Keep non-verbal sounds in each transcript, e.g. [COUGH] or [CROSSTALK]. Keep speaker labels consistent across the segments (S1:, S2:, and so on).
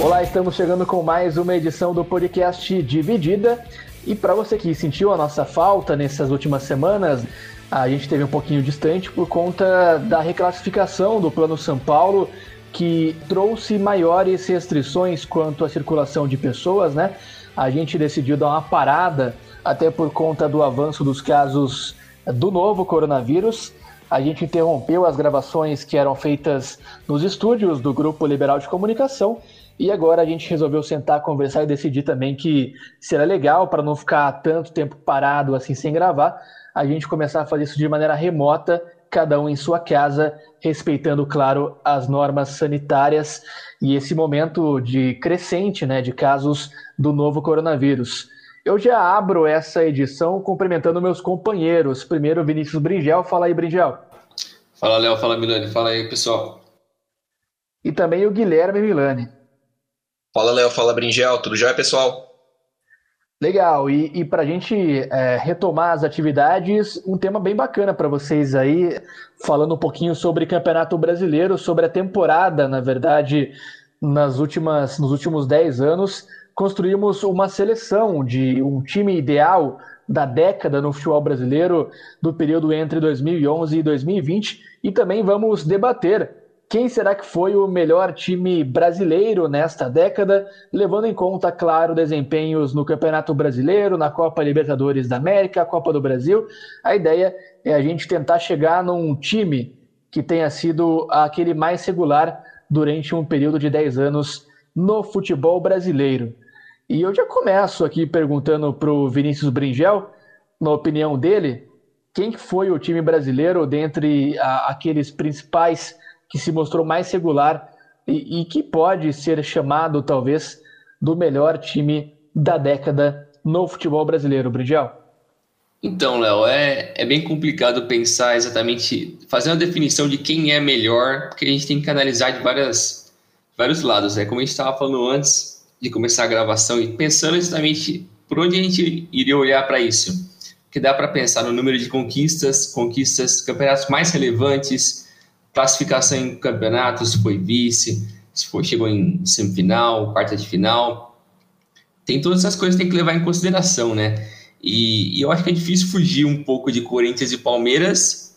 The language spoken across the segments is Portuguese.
S1: Olá, estamos chegando com mais uma edição do podcast Dividida. E para você que sentiu a nossa falta nessas últimas semanas, a gente teve um pouquinho distante por conta da reclassificação do Plano São Paulo, que trouxe maiores restrições quanto à circulação de pessoas, né? A gente decidiu dar uma parada, até por conta do avanço dos casos do novo coronavírus. A gente interrompeu as gravações que eram feitas nos estúdios do Grupo Liberal de Comunicação e agora a gente resolveu sentar, conversar e decidir também que será legal para não ficar tanto tempo parado assim sem gravar, a gente começar a fazer isso de maneira remota, cada um em sua casa, respeitando, claro, as normas sanitárias e esse momento de crescente, né, de casos do novo coronavírus. Eu já abro essa edição cumprimentando meus companheiros. Primeiro, Vinícius Bringel. Fala aí, Bringel.
S2: Fala, Léo. Fala, Milani. Fala aí, pessoal.
S1: E também o Guilherme Milani.
S3: Fala, Léo. Fala, Bringel. Tudo jóia, pessoal?
S1: Legal. E, e para a gente é, retomar as atividades, um tema bem bacana para vocês aí, falando um pouquinho sobre Campeonato Brasileiro, sobre a temporada, na verdade, nas últimas, nos últimos 10 anos, construímos uma seleção de um time ideal da década no futebol brasileiro, do período entre 2011 e 2020, e também vamos debater quem será que foi o melhor time brasileiro nesta década, levando em conta, claro, desempenhos no Campeonato Brasileiro, na Copa Libertadores da América, Copa do Brasil. A ideia é a gente tentar chegar num time que tenha sido aquele mais regular durante um período de 10 anos no futebol brasileiro. E eu já começo aqui perguntando para o Vinícius Bringel, na opinião dele, quem foi o time brasileiro dentre a, aqueles principais que se mostrou mais regular e, e que pode ser chamado, talvez, do melhor time da década no futebol brasileiro, Bridgel?
S2: Então, Léo, é, é bem complicado pensar exatamente, fazer uma definição de quem é melhor, porque a gente tem que analisar de várias, vários lados, né? Como a gente estava falando antes de começar a gravação e pensando exatamente por onde a gente iria olhar para isso. Que dá para pensar no número de conquistas, conquistas, campeonatos mais relevantes, classificação em campeonatos, se foi vice, se foi, chegou em semifinal, quarta de final. Tem todas essas coisas que tem que levar em consideração, né? E, e, eu acho que é difícil fugir um pouco de Corinthians e Palmeiras,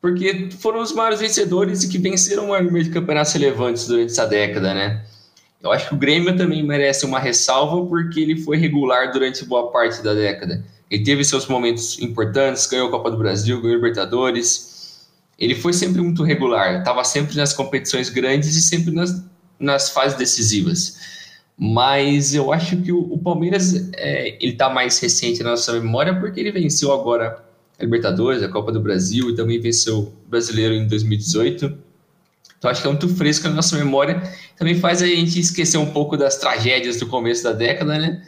S2: porque foram os maiores vencedores e que venceram o número de campeonatos relevantes durante essa década, né? Eu acho que o Grêmio também merece uma ressalva porque ele foi regular durante boa parte da década. Ele teve seus momentos importantes, ganhou a Copa do Brasil, ganhou Libertadores, ele foi sempre muito regular, estava sempre nas competições grandes e sempre nas, nas fases decisivas. Mas eu acho que o, o Palmeiras é, ele está mais recente na nossa memória porque ele venceu agora a Libertadores, a Copa do Brasil e também venceu o Brasileiro em 2018. Então acho que é muito fresco na nossa memória. Também faz a gente esquecer um pouco das tragédias do começo da década, né?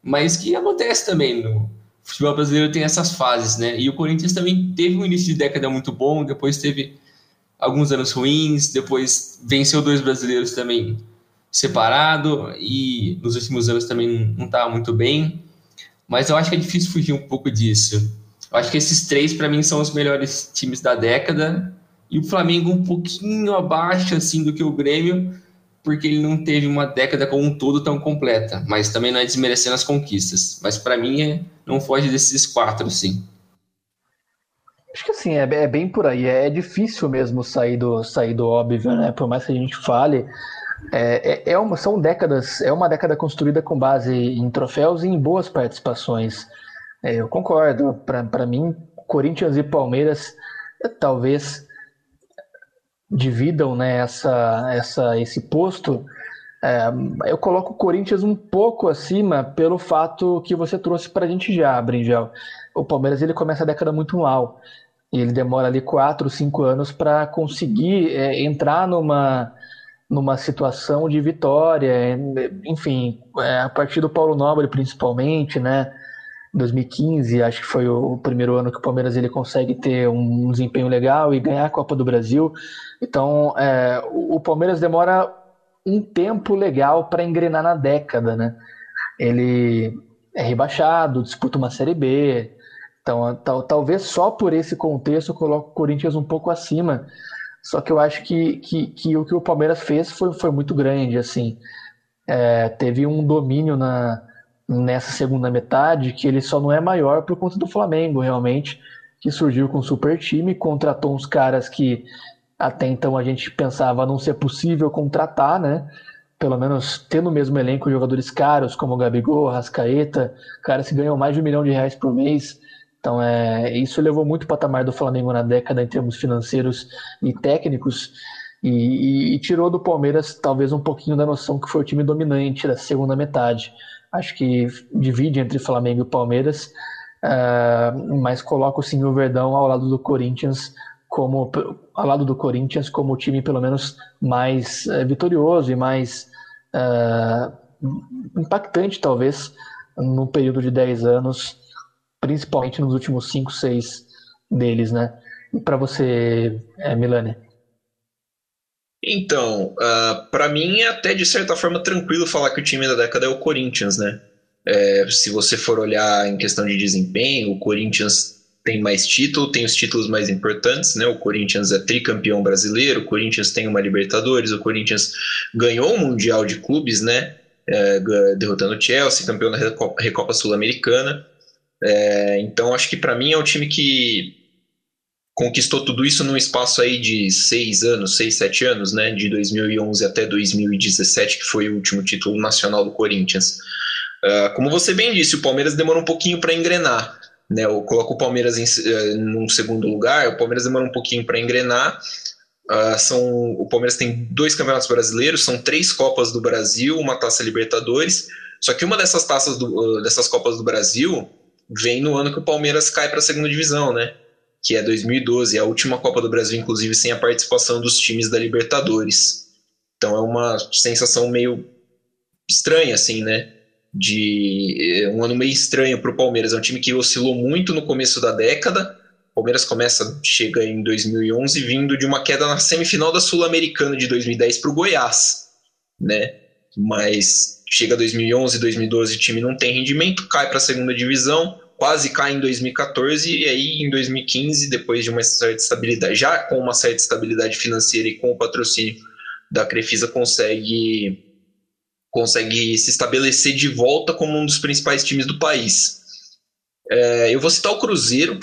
S2: Mas que acontece também no, o futebol brasileiro tem essas fases, né? E o Corinthians também teve um início de década muito bom, depois teve alguns anos ruins, depois venceu dois brasileiros também separado e nos últimos anos também não estava muito bem. Mas eu acho que é difícil fugir um pouco disso. Eu acho que esses três para mim são os melhores times da década e o Flamengo um pouquinho abaixo assim do que o Grêmio, porque ele não teve uma década como um todo tão completa, mas também não é desmerecendo as conquistas. Mas para mim é, não foge desses quatro, sim.
S1: Acho que assim, é, é, bem por aí. É difícil mesmo sair do, sair do óbvio, né? Por mais que a gente fale. É, é, é uma, são décadas, é uma década construída com base em troféus e em boas participações. É, eu concordo. Para mim, Corinthians e Palmeiras é, talvez dividam né, essa, essa, esse posto, é, eu coloco o Corinthians um pouco acima pelo fato que você trouxe para a gente já, Bringel. O Palmeiras ele começa a década muito mal e ele demora ali quatro, cinco anos para conseguir é, entrar numa numa situação de vitória, enfim, é, a partir do Paulo Nobre principalmente, né? 2015, acho que foi o primeiro ano que o Palmeiras ele consegue ter um desempenho legal e ganhar a Copa do Brasil. Então, é, o Palmeiras demora um tempo legal para engrenar na década, né? Ele é rebaixado, disputa uma Série B. Então, tal, talvez só por esse contexto eu coloco o Corinthians um pouco acima. Só que eu acho que, que, que o que o Palmeiras fez foi, foi muito grande, assim. É, teve um domínio na, nessa segunda metade que ele só não é maior por conta do Flamengo, realmente, que surgiu com super time, contratou uns caras que até então a gente pensava não ser possível contratar, né? Pelo menos tendo o mesmo elenco jogadores caros como o Gabigol, Rascaeta, caras que ganham mais de um milhão de reais por mês. Então, é, isso levou muito o patamar do Flamengo na década em termos financeiros e técnicos. E, e, e, tirou do Palmeiras talvez um pouquinho da noção que foi o time dominante da segunda metade. Acho que divide entre Flamengo e Palmeiras, uh, mas coloco sim o Verdão ao lado do Corinthians como ao lado do Corinthians como o time pelo menos mais uh, vitorioso e mais uh, impactante talvez no período de 10 anos, principalmente nos últimos 5, 6 deles, né? E para você, é, Milane?
S3: Então, uh, ah, para mim é até de certa forma tranquilo falar que o time da década é o Corinthians, né? É, se você for olhar em questão de desempenho, o Corinthians tem mais título, tem os títulos mais importantes, né? O Corinthians é tricampeão brasileiro, o Corinthians tem uma Libertadores, o Corinthians ganhou o Mundial de Clubes, né? É, derrotando o Chelsea, campeão da Recopa Sul-Americana. É, então acho que para mim é um time que conquistou tudo isso num espaço aí de seis anos, seis, sete anos, né? De 2011 até 2017, que foi o último título nacional do Corinthians. Uh, como você bem disse, o Palmeiras demorou um pouquinho para engrenar. Né, eu coloco o Palmeiras em uh, segundo lugar, o Palmeiras demora um pouquinho para engrenar. Uh, são, o Palmeiras tem dois campeonatos brasileiros, são três Copas do Brasil, uma Taça Libertadores. Só que uma dessas taças do, uh, dessas Copas do Brasil vem no ano que o Palmeiras cai para a segunda divisão, né? Que é 2012, a última Copa do Brasil, inclusive, sem a participação dos times da Libertadores. Então é uma sensação meio estranha, assim, né? de eh, um ano meio estranho para o Palmeiras. É um time que oscilou muito no começo da década. O Palmeiras começa, chega em 2011, vindo de uma queda na semifinal da Sul-Americana de 2010 para o Goiás, né? Mas chega 2011, 2012, o time não tem rendimento, cai para a segunda divisão, quase cai em 2014 e aí em 2015, depois de uma certa estabilidade, já com uma certa estabilidade financeira e com o patrocínio da Crefisa consegue consegue se estabelecer de volta como um dos principais times do país. É, eu vou citar o Cruzeiro,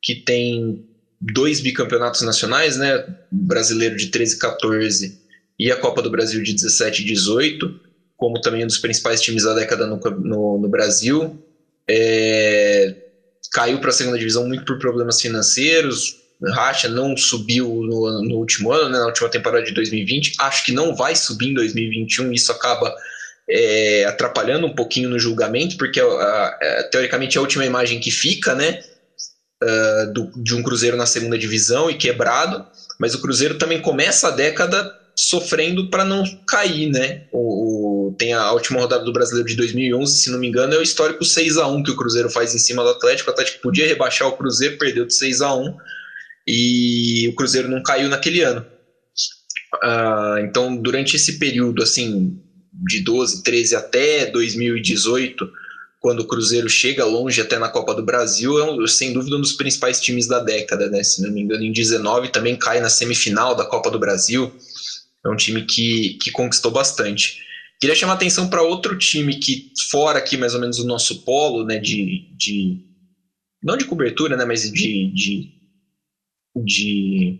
S3: que tem dois bicampeonatos nacionais, né? Brasileiro de 13 e 14 e a Copa do Brasil de 17 e 18, como também um dos principais times da década no, no, no Brasil. É, caiu para a segunda divisão muito por problemas financeiros. Racha não subiu no, no último ano, né, na última temporada de 2020. Acho que não vai subir em 2021. Isso acaba é, atrapalhando um pouquinho no julgamento, porque teoricamente é a última imagem que fica, né? Uh, do, de um Cruzeiro na segunda divisão e quebrado, mas o Cruzeiro também começa a década sofrendo para não cair, né? O, tem a última rodada do Brasileiro de 2011, se não me engano, é o histórico 6 a 1 que o Cruzeiro faz em cima do Atlético. O Atlético podia rebaixar o Cruzeiro, perdeu de 6 a 1 e o Cruzeiro não caiu naquele ano. Uh, então, durante esse período, assim, de 12, 13 até 2018, quando o Cruzeiro chega longe até na Copa do Brasil, é um, sem dúvida um dos principais times da década, né? Se não me engano, em 19 também cai na semifinal da Copa do Brasil. É um time que, que conquistou bastante. Queria chamar atenção para outro time que, fora aqui mais ou menos o nosso polo, né, de, de não de cobertura, né, mas de, de de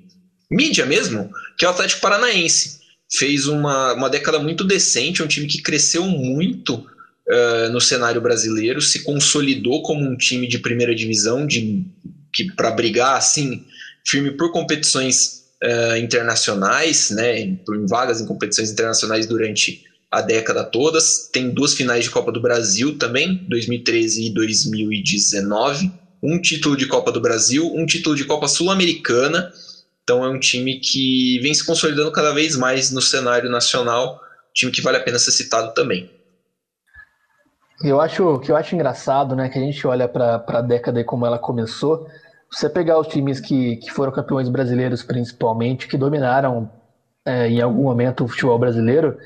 S3: mídia mesmo, que é o Atlético Paranaense. Fez uma, uma década muito decente, um time que cresceu muito uh, no cenário brasileiro, se consolidou como um time de primeira divisão, de que para brigar assim firme por competições uh, internacionais, né, por vagas em competições internacionais durante a década todas. Tem duas finais de Copa do Brasil também, 2013 e 2019 um título de Copa do Brasil, um título de Copa Sul-Americana, Então é um time que vem se consolidando cada vez mais no cenário nacional, time que vale a pena ser citado também.
S1: Eu acho que eu acho engraçado, né, que a gente olha para a década e como ela começou. Você pegar os times que, que foram campeões brasileiros, principalmente, que dominaram é, em algum momento o futebol brasileiro,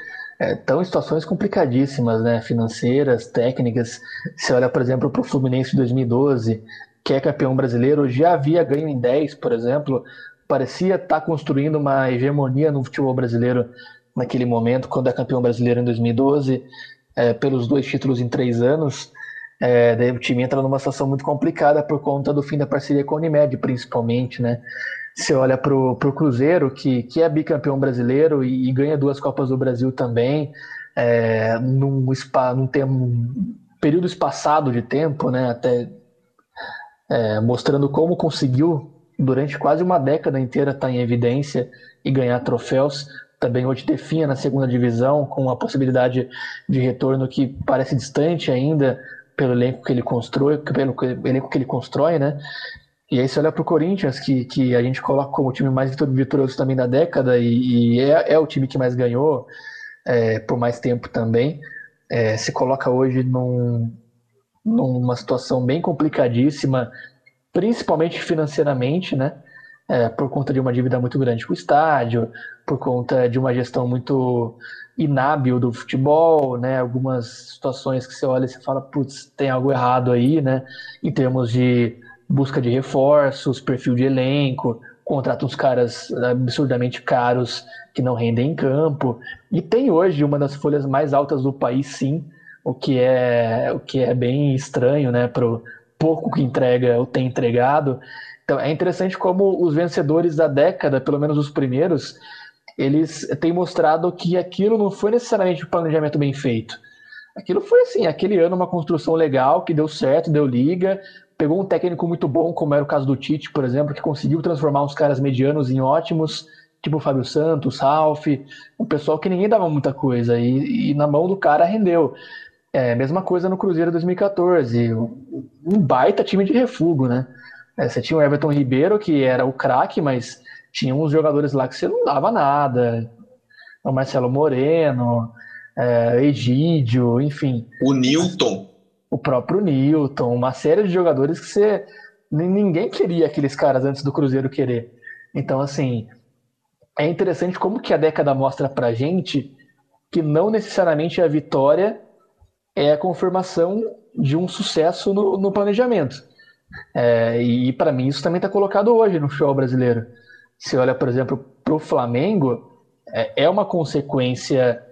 S1: estão é, em situações complicadíssimas, né, financeiras, técnicas. Você olha, por exemplo, para o Fluminense de 2012, que é campeão brasileiro, já havia ganho em 10, por exemplo, parecia estar tá construindo uma hegemonia no futebol brasileiro naquele momento, quando é campeão brasileiro em 2012, é, pelos dois títulos em três anos. É, daí o time entra numa situação muito complicada por conta do fim da parceria com a Unimed, principalmente, né? Você olha para o Cruzeiro, que, que é bicampeão brasileiro e, e, ganha duas Copas do Brasil também, é, num, spa, num, tempo, num período espaçado de tempo, né? Até é, mostrando como conseguiu durante quase uma década inteira estar tá em evidência e ganhar troféus. Também hoje definha na segunda divisão, com a possibilidade de retorno que parece distante ainda pelo elenco que ele constrói, pelo elenco que ele constrói, né? E aí você olha para o Corinthians, que, que a gente coloca como o time mais vitorioso também da década, e, e é, é, o time que mais ganhou é, por mais tempo também. É, se coloca hoje num, numa situação bem complicadíssima, principalmente financeiramente, né? É, por conta de uma dívida muito grande com o estádio, por conta de uma gestão muito inábil do futebol, né? Algumas situações que você olha e você fala, putz, tem algo errado aí, né? Em termos de busca de reforços, perfil de elenco, contrata uns caras absurdamente caros que não rendem em campo. E tem hoje uma das folhas mais altas do país, sim, o que é, o que é bem estranho, né? Pro, pouco que entrega ou tem entregado. Então é interessante como os vencedores da década, pelo menos os primeiros, eles têm mostrado que aquilo não foi necessariamente um planejamento bem feito. Aquilo foi assim, aquele ano uma construção legal que deu certo, deu liga, pegou um técnico muito bom, como era o caso do Tite, por exemplo, que conseguiu transformar uns caras medianos em ótimos, tipo o Fábio Santos, Ralf, um pessoal que ninguém dava muita coisa, e, e na mão do cara rendeu. É, mesma coisa no Cruzeiro 2014, um baita time de refúgio, né? É, você tinha o Everton Ribeiro, que era o craque, mas tinha uns jogadores lá que você não dava nada. O Marcelo Moreno, é, Egídio, enfim.
S3: O Newton.
S1: O próprio Newton, uma série de jogadores que você. Ninguém queria aqueles caras antes do Cruzeiro querer. Então, assim, é interessante como que a década mostra pra gente que não necessariamente a vitória é a confirmação de um sucesso no, no planejamento. É, e para mim isso também está colocado hoje no futebol brasileiro. Se olha, por exemplo, para o Flamengo, é, é, uma consequência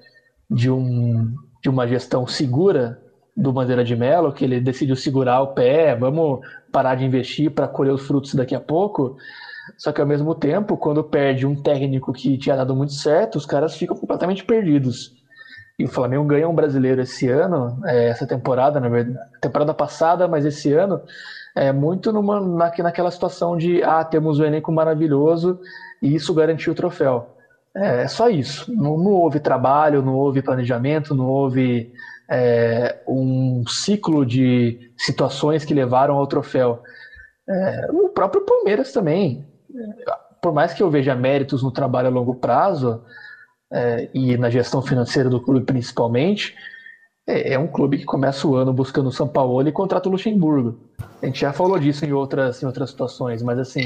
S1: de, um, de uma gestão segura do Bandeira de Melo, que ele decidiu segurar o pé, vamos parar de investir para colher os frutos daqui a pouco. Só que ao mesmo tempo, quando perde um técnico que tinha dado muito certo, os caras ficam completamente perdidos. E o Flamengo ganha um brasileiro esse ano, é, essa temporada, na verdade, temporada passada, mas esse ano, é muito numa, na, naquela situação de ah, temos um elenco maravilhoso e isso garantiu o troféu. É, só isso. Não, não, houve trabalho, não houve planejamento, não houve é, um ciclo de situações que levaram ao troféu. É, o próprio Palmeiras também. Por mais que eu veja méritos no trabalho a longo prazo, é, e na gestão financeira do clube principalmente, é, é, um clube que começa o ano buscando o São Paulo e contrata o Luxemburgo. A gente já falou disso em outras, em outras situações, mas assim,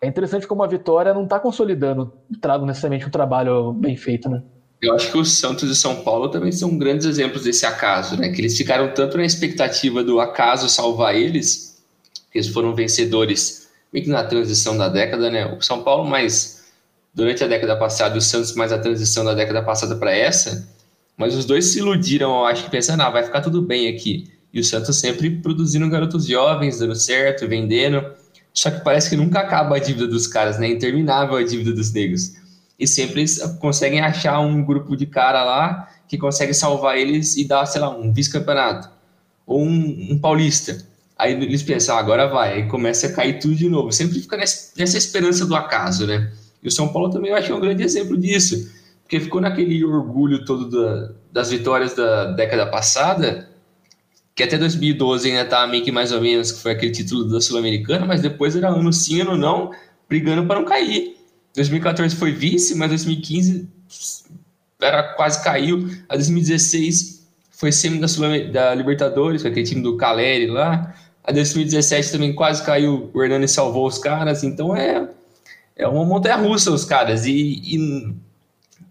S1: é interessante como a vitória não está consolidando, trago necessariamente um trabalho bem feito, né?
S2: Eu acho que o Santos e São Paulo também são grandes exemplos desse acaso, né? Que eles ficaram tanto na expectativa do acaso salvar eles, que eles foram vencedores meio que na transição da década, né? O São Paulo mais durante a década passada o Santos mais a transição da década passada para essa, mas os dois se iludiram, eu acho que pensando, ah, vai ficar tudo bem aqui. E o Santos sempre produzindo garotos jovens, dando certo, vendendo. Só que parece que nunca acaba a dívida dos caras, né? Interminável a dívida dos negros. E sempre eles conseguem achar um grupo de cara lá que consegue salvar eles e dar, sei lá, um vice-campeonato. Ou um, um, paulista. Aí eles pensam, ah, agora vai. Aí começa a cair tudo de novo. Sempre fica nessa esperança do acaso, né? E o São Paulo também eu acho um grande exemplo disso, porque ficou naquele orgulho todo da, das vitórias da década passada, que até 2012 ainda estava meio que mais ou menos, que foi aquele título da Sul-Americana, mas depois era ano sim, ano não, brigando para não cair. 2014 foi vice, mas 2015 era, quase caiu. A 2016 foi semi da, da Libertadores, com aquele time do Caleri lá. A 2017 também quase caiu, o Hernani salvou os caras. Então é, é uma montanha russa os caras. E, e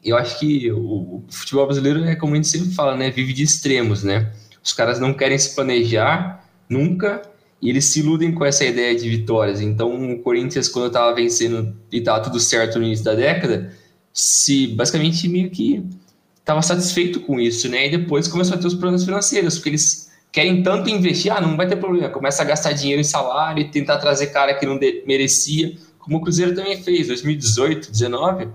S2: eu acho que o, futebol brasileiro é como a gente sempre fala, né? Vive de extremos, né? Os caras não querem se planejar nunca e eles se iludem com essa ideia de vitórias. Então, o Corinthians, quando estava vencendo e estava tudo certo no início da década, se basicamente meio que estava satisfeito com isso, né? E depois começou a ter os problemas financeiros, porque eles querem tanto investir, ah, não vai ter problema, começa a gastar dinheiro em salário tentar trazer cara que não merecia, como o Cruzeiro também fez, 2018, 19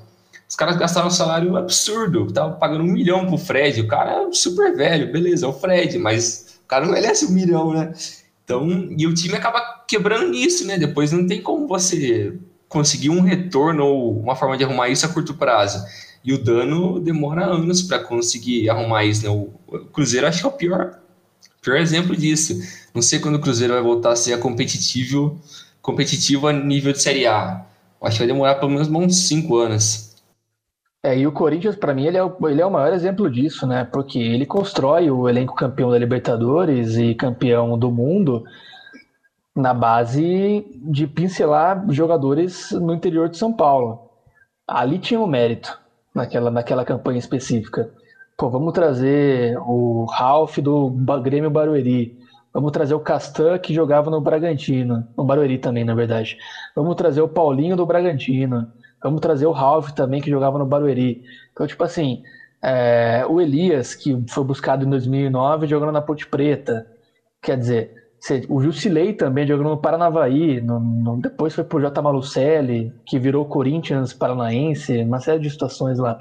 S2: os caras gastaram um salário absurdo, estavam pagando um milhão pro Fred. O cara é super velho, beleza, é o Fred, mas o cara não merece um milhão, né? Então, e o time acaba quebrando nisso, né? Depois não tem como você conseguir um retorno ou uma forma de arrumar isso a curto prazo. E o dano demora anos para conseguir arrumar isso, né? O Cruzeiro acho que é o pior, pior exemplo disso. Não sei quando o Cruzeiro vai voltar a ser competitivo, competitivo a nível de Série A. Acho que vai demorar pelo menos uns 5 anos.
S1: É, e o Corinthians, para mim, ele é, o, ele é o maior exemplo disso, né? Porque ele constrói o elenco campeão da Libertadores e campeão do mundo na base de pincelar jogadores no interior de São Paulo. Ali tinha o um mérito naquela, naquela campanha específica. Pô, vamos trazer o Ralph do Grêmio Barueri. Vamos trazer o Castan, que jogava no Bragantino. No Barueri também, na verdade. Vamos trazer o Paulinho do Bragantino. Vamos trazer o Ralph também, que jogava no Barueri. Então, tipo assim, é, o Elias, que foi buscado em 2009, jogando na Ponte Preta. Quer dizer, o Jusilei também jogando no Paranavaí, no, no, depois foi pro J. Malucelli, que virou Corinthians Paranaense, uma série de situações lá.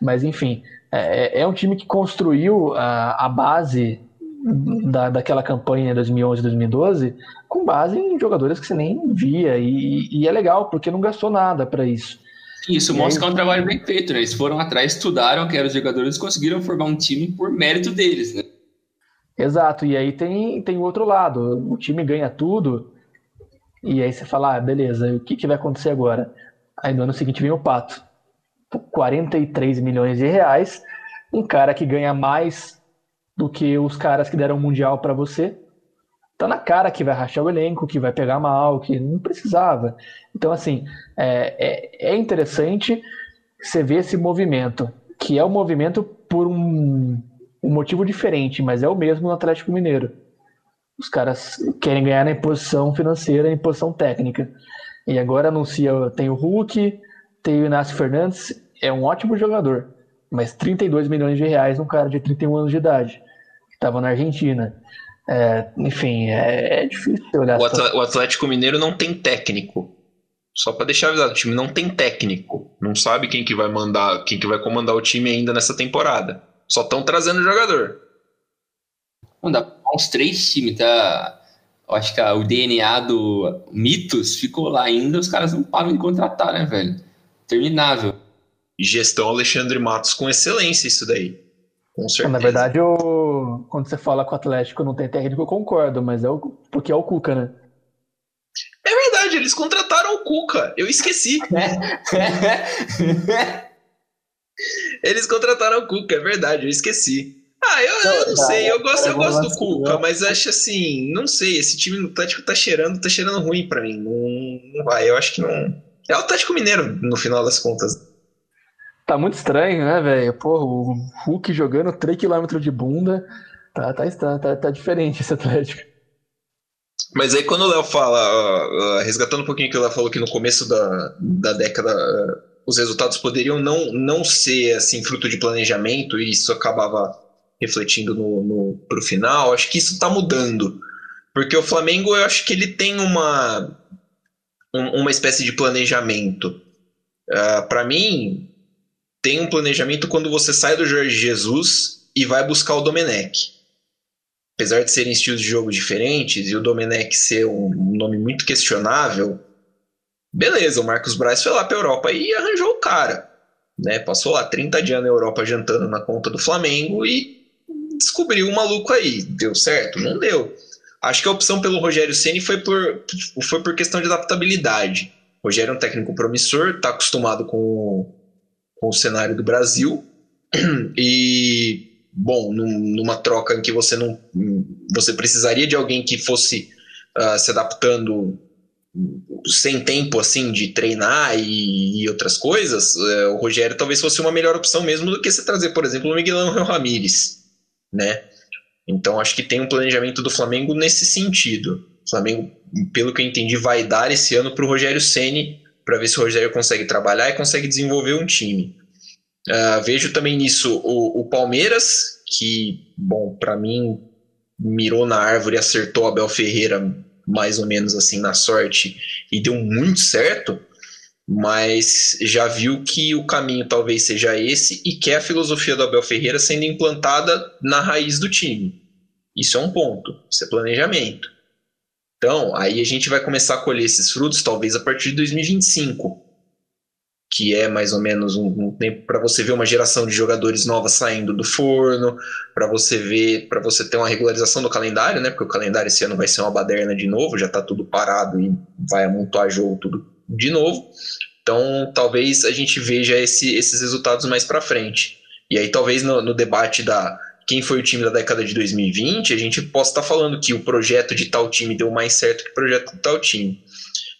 S1: Mas, enfim, é, é, é um time que construiu a, a base da, daquela campanha 2011-2012 com base em jogadores que você nem via. E, e é legal, porque não gastou nada para isso.
S2: Isso mostra que é um trabalho bem feito, né? Eles foram atrás, estudaram que eram os jogadores e conseguiram formar um time por mérito deles, né?
S1: Exato, e aí tem, tem o outro lado. O time ganha tudo, e aí você fala, ah, beleza, o que, que vai acontecer agora? Aí no ano seguinte vem o Pato. 43 milhões de reais, um cara que ganha mais do que os caras que deram o Mundial para você. Tá na cara que vai rachar o elenco, que vai pegar mal, que não precisava. Então, assim, é, é, é interessante você ver esse movimento, que é um movimento por um, um motivo diferente, mas é o mesmo no Atlético Mineiro. Os caras querem ganhar na imposição financeira e imposição técnica. E agora anuncia, tem o Hulk, tem o Inácio Fernandes, é um ótimo jogador, mas 32 milhões de reais num cara de 31 anos de idade estava na Argentina. É, enfim, é, é, difícil olhar.
S3: O, o Atlético Mineiro não tem técnico. Só para deixar avisado, o time não tem técnico. Não sabe quem que vai mandar, quem que vai comandar o time ainda nessa temporada. Só estão trazendo jogador.
S2: Manda uns três times, tá? Eu acho que o DNA do Mitos ficou lá ainda, os caras não param de contratar, né, velho? Terminável.
S3: Gestão Alexandre Matos com excelência, isso daí. Com certeza.
S1: Na verdade, o... quando você fala que o Atlético não tem técnico, eu concordo, mas é o... porque é o Cuca, né?
S3: É verdade, eles contrataram o Cuca. Eu esqueci. [LAUGHS] eles contrataram o Cuca, é verdade, eu esqueci. Ah, eu, eu não sei, eu gosto, eu gosto do Cuca, mas acho assim, não sei, esse time do Atlético tá cheirando, tá cheirando ruim para mim. Não, não vai, eu acho que não. É o Atlético Mineiro, no final das contas.
S1: Tá muito estranho, né, velho? Pô, o Hulk jogando 3km de bunda. Tá, tá, tá, tá diferente esse Atlético.
S3: Mas aí quando o Léo fala, resgatando um pouquinho que o Léo falou que no começo da, da década uh, os resultados poderiam não, não ser assim fruto de planejamento e isso acabava refletindo no, no, pro final, acho que isso tá mudando. Porque o Flamengo, eu acho que ele tem uma, um, uma espécie de planejamento. Uh, para mim, tem um planejamento quando você sai do Jorge Jesus e vai buscar o Domenech. Apesar de serem estilos de jogo diferentes e o Domenech ser um nome muito questionável, beleza, o Marcos Braz foi lá para a Europa e arranjou o cara. Né? Passou lá 30 dias na Europa jantando na conta do Flamengo e descobriu o um maluco aí. Deu certo? Não deu. Acho que a opção pelo Rogério Ceni foi por, foi por questão de adaptabilidade. O Rogério é um técnico promissor, está acostumado com, com o cenário do Brasil [CLEARS THROAT] e bom, num, numa troca em que você não você precisaria de alguém que fosse uh, se adaptando sem tempo assim de treinar e, e outras coisas, uh, o Rogério talvez fosse uma melhor opção mesmo do que se trazer, por exemplo, o Miguel Ramírez, né? Então acho que tem um planejamento do Flamengo nesse sentido. O Flamengo, pelo que eu entendi, vai dar esse ano para o Rogério Ceni para ver se o Rogério consegue trabalhar e consegue desenvolver um time. Uh, vejo também nisso o, o Palmeiras, que, bom, para mim, mirou na árvore acertou Abel Ferreira mais ou menos assim na sorte e deu muito certo, mas já viu que o caminho talvez seja esse e quer a filosofia do Abel Ferreira sendo implantada na raiz do time. Isso é um ponto, isso é planejamento. Então, aí a gente vai começar a colher esses frutos talvez a partir de 2025 que é mais ou menos um, um tempo para você ver uma geração de jogadores novas saindo do forno, para você ver, para você ter uma regularização do calendário, né? Porque o calendário esse ano vai ser uma baderna de novo, já está tudo parado e vai amontoar jogo tudo de novo. Então, talvez a gente veja esse, esses resultados mais para frente. E aí, talvez no, no, debate da quem foi o time da década de 2020, a gente possa estar tá falando que o projeto de tal time deu mais certo que o projeto de tal time.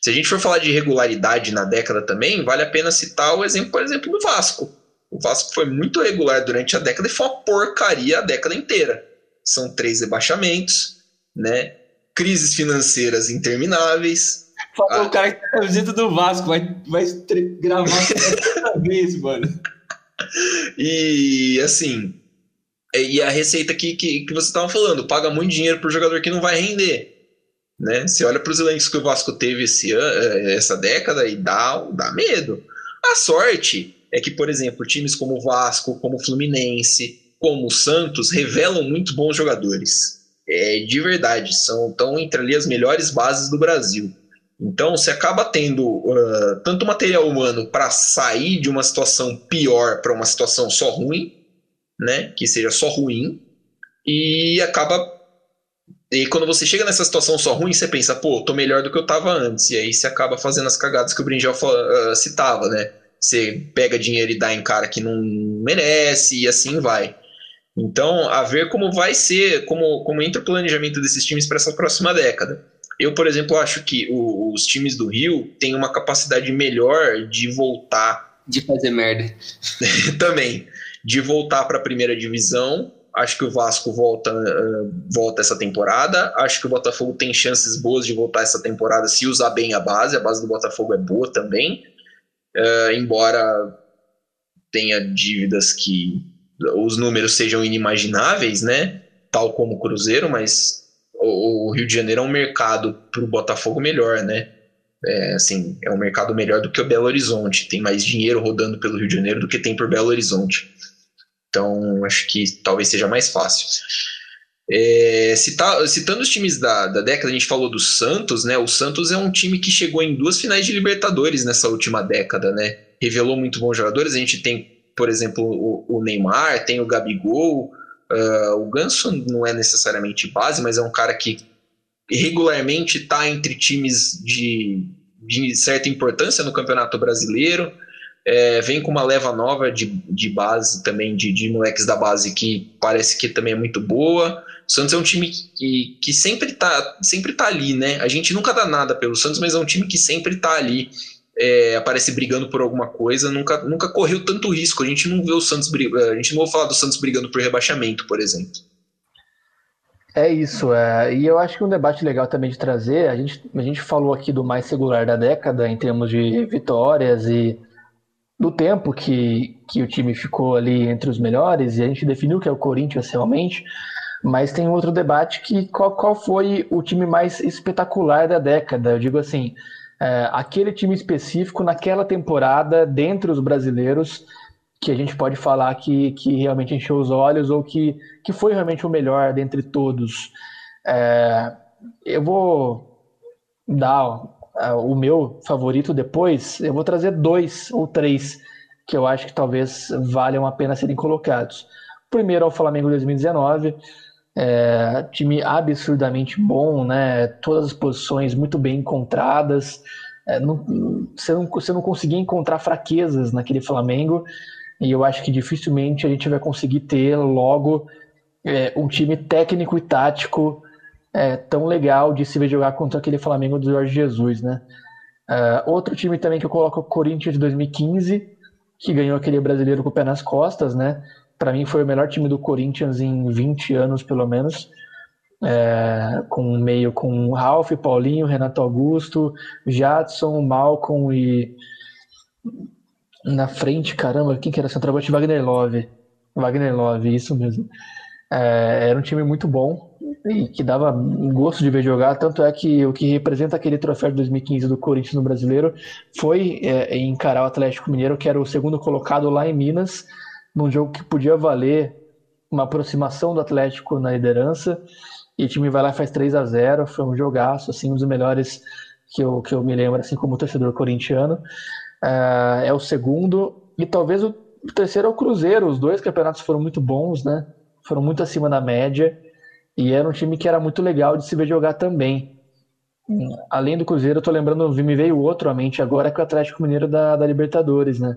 S3: Se a gente for falar de regularidade na década também, vale a pena citar o exemplo, por exemplo, do Vasco. O Vasco foi muito regular durante a década e foi uma porcaria a década inteira. São três rebaixamentos, né? Crises financeiras intermináveis.
S2: Falou a... o cara que tá camiseta do Vasco, vai, vai gravar [LAUGHS] toda vez, mano.
S3: E assim, e a receita que, que, que você estava falando, paga muito dinheiro pro jogador que não vai render. Né? Você olha para os elencos que o Vasco teve esse ano, eh, essa década e dá, dá medo. A sorte é que, por exemplo, times como o Vasco, como o Fluminense, como o Santos revelam muito bons jogadores. É, de verdade, são estão entre ali as melhores bases do Brasil. Então, você acaba tendo uh, tanto material humano para sair de uma situação pior para uma situação só ruim, né, que seja só ruim, e acaba e quando você chega nessa situação só ruim, você pensa, pô, tô melhor do que eu tava antes. E aí você acaba fazendo as cagadas que o Brinjel uh, citava, né? Você pega dinheiro e dá em cara que não merece e assim vai. Então, a ver como vai ser, como, como entra o planejamento desses times para essa próxima década. Eu, por exemplo, acho que o, os times do Rio têm uma capacidade melhor de voltar.
S2: De fazer merda. [LAUGHS]
S3: também. De voltar para a primeira divisão Acho que o Vasco volta, uh, volta essa temporada. Acho que o Botafogo tem chances boas de voltar essa temporada se usar bem a base. A base do Botafogo é boa também. Uh, embora tenha dívidas que os números sejam inimagináveis, né? Tal como o Cruzeiro, mas o, o Rio de Janeiro é um mercado para o Botafogo melhor, né? É, assim, é um mercado melhor do que o Belo Horizonte. Tem mais dinheiro rodando pelo Rio de Janeiro do que tem por Belo Horizonte. Então, acho que talvez seja mais fácil. É, cita, citando os times da, da década, a gente falou do Santos, né? O Santos é um time que chegou em duas finais de Libertadores nessa última década, né? Revelou muito bons jogadores. A gente tem, por exemplo, o, o Neymar, tem o Gabigol. Uh, o Ganso não é necessariamente base, mas é um cara que regularmente está entre times de, de certa importância no Campeonato Brasileiro. É, vem com uma leva nova de, de base também, de, de moleques da base que parece que também é muito boa. O Santos é um time que, que sempre, tá, sempre tá ali, né? A gente nunca dá nada pelo Santos, mas é um time que sempre tá ali, é, aparece brigando por alguma coisa, nunca, nunca correu tanto risco. A gente não vê o Santos a gente não ouve falar do Santos brigando por rebaixamento, por exemplo.
S1: É isso, é, e eu acho que um debate legal também de trazer, a gente, a gente falou aqui do mais regular da década em termos de vitórias e do tempo que, que o time ficou ali entre os melhores, e a gente definiu que é o Corinthians realmente, mas tem outro debate que qual, qual foi o time mais espetacular da década? Eu digo assim, é, aquele time específico naquela temporada, dentre os brasileiros, que a gente pode falar que, que realmente encheu os olhos ou que, que foi realmente o melhor dentre todos. É, eu vou dar uh, o meu favorito depois, eu vou trazer dois ou três que eu acho que talvez valham a pena serem colocados. Primeiro é o Flamengo 2019, é, time absurdamente bom, né? Todas as posições muito bem encontradas. é, não, você, não, você não conseguia encontrar fraquezas naquele Flamengo, e eu acho que dificilmente a gente vai conseguir ter logo é, um time técnico e tático é, tão legal de se ver jogar contra aquele Flamengo do Jorge Jesus, né? Uh, outro time também que eu coloco é o Corinthians de 2015, que ganhou aquele brasileiro com o pé nas costas, né? Para mim foi o melhor time do Corinthians em 20 anos, pelo menos. É, com meio com Ralf, Paulinho, Renato Augusto, Jadson, Malcolm e na frente, caramba, quem que era centroavante? Wagner Love. Wagner Love, isso mesmo. É, era um time muito bom e que dava gosto de ver jogar. Tanto é que o que representa aquele troféu de 2015 do Corinthians no Brasileiro foi é, encarar o Atlético Mineiro, que era o segundo colocado lá em Minas, num jogo que podia valer uma aproximação do Atlético na liderança. E o time vai lá e faz 3 a 0 Foi um jogaço, assim, um dos melhores que eu, que eu me lembro, assim, como torcedor corintiano. É, é o segundo. E talvez o terceiro é o Cruzeiro. Os dois campeonatos foram muito bons, né? foram muito acima da média e era um time que era muito legal de se ver jogar também. Além do Cruzeiro, eu tô lembrando, me veio outro à mente agora, que é o Atlético Mineiro da, da Libertadores, né?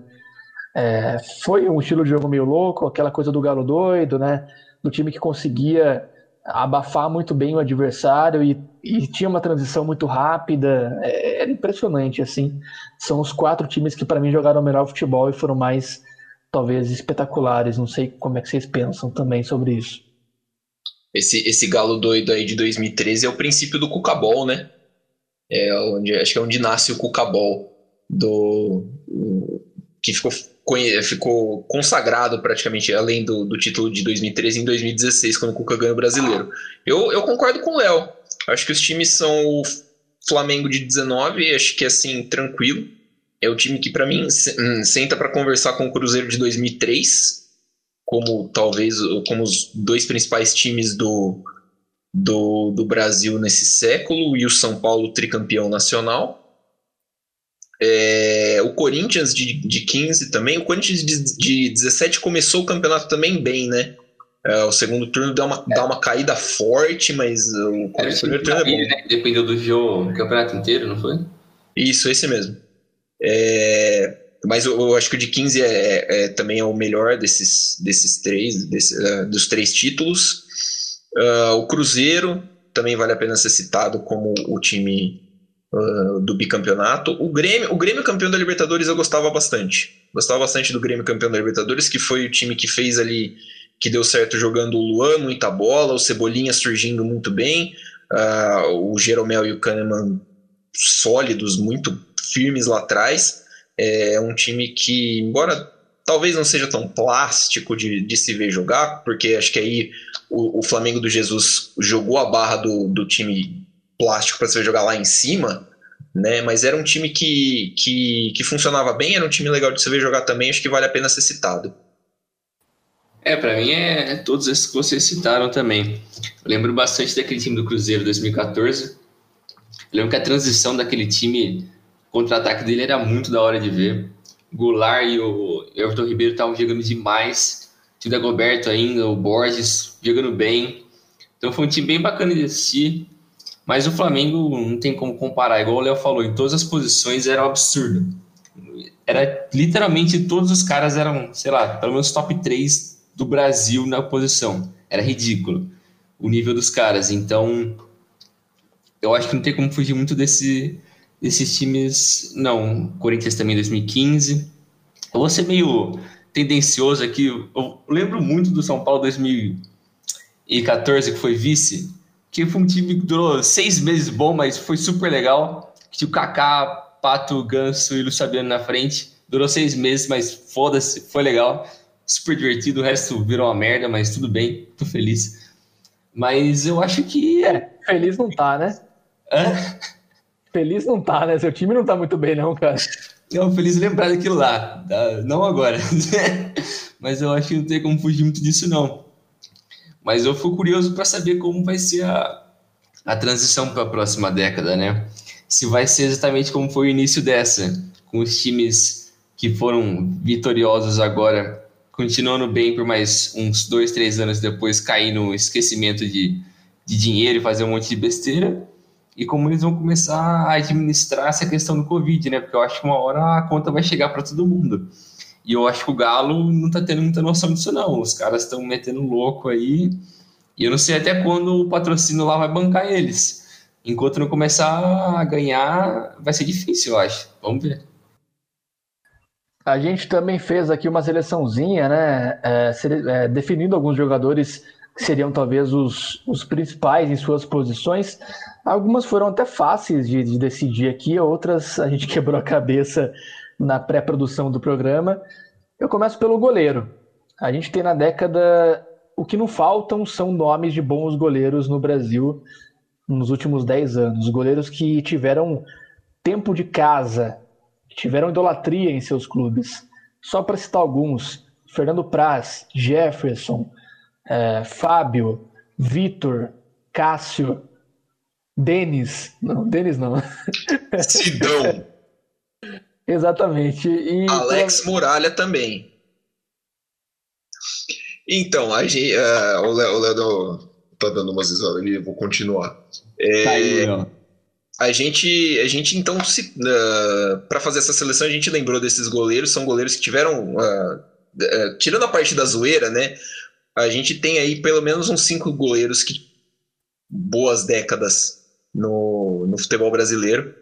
S1: É, foi um estilo de jogo meio louco, aquela coisa do galo doido, né? Do time que conseguia abafar muito bem o adversário e, e tinha uma transição muito rápida. É, era impressionante, assim. São os quatro times que para mim jogaram melhor futebol e foram mais talvez espetaculares. Não sei como é que vocês pensam também sobre isso.
S3: Esse, esse galo doido aí de 2013 é o princípio do Cucabol, né? É onde, acho que é onde nasce o Cucabol, do, que ficou, ficou consagrado praticamente, além do, do título de 2013 em 2016, quando o Cuca ganhou o brasileiro. Eu, eu concordo com o Léo. Acho que os times são o Flamengo de 19, acho que é assim, tranquilo é o time que para mim hum, senta para conversar com o Cruzeiro de 2003, como talvez como os dois principais times do, do, do Brasil nesse século e o São Paulo tricampeão nacional. É, o Corinthians de, de 15 também. O Corinthians de, de 17 começou o campeonato também bem, né? É, o segundo turno dá uma, é. dá uma caída forte, mas o,
S2: o primeiro turno é bom. Né? Dependeu do jogo, o campeonato inteiro, não foi?
S3: Isso, esse mesmo. É, mas eu, eu, acho que o de 15 é, é, é, também é o melhor desses, desses três, desse, uh, dos três títulos. Uh, o Cruzeiro também vale a pena ser citado como o time uh, do bicampeonato. O Grêmio, o Grêmio campeão da Libertadores eu gostava bastante. Gostava bastante do Grêmio campeão da Libertadores, que foi o time que fez ali, que deu certo jogando o Luan, muita bola, o Cebolinha surgindo muito bem, o Jeromel e o Kahneman sólidos, muito firmes lá atrás. É um time que, embora talvez não seja tão plástico de, de se ver jogar, porque acho que aí o, o Flamengo do Jesus jogou a barra do, do time plástico para ver jogar lá em cima, né? Mas era um time que, que, que funcionava bem, era um time legal de se ver jogar também, acho que vale a pena ser citado.
S2: É, para mim é todos esses que vocês citaram também. Eu lembro bastante daquele time do Cruzeiro 2014. Eu lembro que a transição daquele time contra-ataque dele era muito da hora de ver. Goulart e o Everton Ribeiro estavam jogando demais. O time da Goberto ainda, o Borges jogando bem. Então foi um time bem bacana de assistir. Mas o Flamengo não tem como comparar. Igual o Léo falou, em todas as posições era um absurdo. Era literalmente todos os caras eram, sei lá, pelo menos top 3 do Brasil na posição. Era ridículo o nível dos caras. Então, eu acho que não tem como fugir muito desse, esses times, não, Corinthians também 2015. Eu vou ser meio tendencioso aqui. Eu lembro muito do São Paulo 2014, que foi vice, que foi um time que durou seis meses bom, mas foi super legal. Tinha o Kaká, Pato, Ganso e Luiz Fabiano na frente. Durou seis meses, mas foda-se, foi legal. Super divertido, o resto virou uma merda, mas tudo bem, tô feliz. Mas eu acho que.
S1: É, feliz não tá, né? Hã? Feliz não tá, né? Seu time não tá muito bem, não, cara.
S2: Não, feliz lembrar daquilo lá. Não agora. [LAUGHS] Mas eu acho que não tem como fugir muito disso, não. Mas eu fico curioso para saber como vai ser a, a transição para a próxima década, né? Se vai ser exatamente como foi o início dessa, com os times que foram vitoriosos agora, continuando bem por mais uns dois, três anos depois, cair no esquecimento de, de dinheiro e fazer um monte de besteira e como eles vão começar a administrar essa questão do Covid, né? Porque eu acho que uma hora a conta vai chegar para todo mundo. E eu acho que o Galo não tá tendo muita noção disso, não. Os caras estão metendo louco aí. E eu não sei até quando o patrocínio lá vai bancar eles. Enquanto não começar a ganhar, vai ser difícil, eu acho. Vamos ver.
S1: A gente também fez aqui uma seleçãozinha, né? É, é, definindo alguns jogadores que seriam talvez os, os principais em suas posições. Algumas foram até fáceis de, de decidir aqui, outras a gente [LAUGHS] quebrou a cabeça na pré-produção do programa. Eu começo pelo goleiro. A gente tem na década. O que não faltam são nomes de bons goleiros no Brasil nos últimos 10 anos. Goleiros que tiveram tempo de casa, tiveram idolatria em seus clubes. Só para citar alguns: Fernando Praz, Jefferson, é, Fábio, Vitor, Cássio, Denis. Não, Denis não.
S3: Sidão. [LAUGHS]
S1: Exatamente. E,
S3: Alex Muralha também. Então, a gente, uh, o Léo tá dando umas ali, vou continuar. É, tá aí, a gente, a gente então, uh, ah, para fazer essa seleção, a gente lembrou desses goleiros, são goleiros que tiveram, uh, uh, tirando a parte da zoeira, né? A gente tem aí pelo menos uns cinco goleiros que boas décadas no, no futebol brasileiro.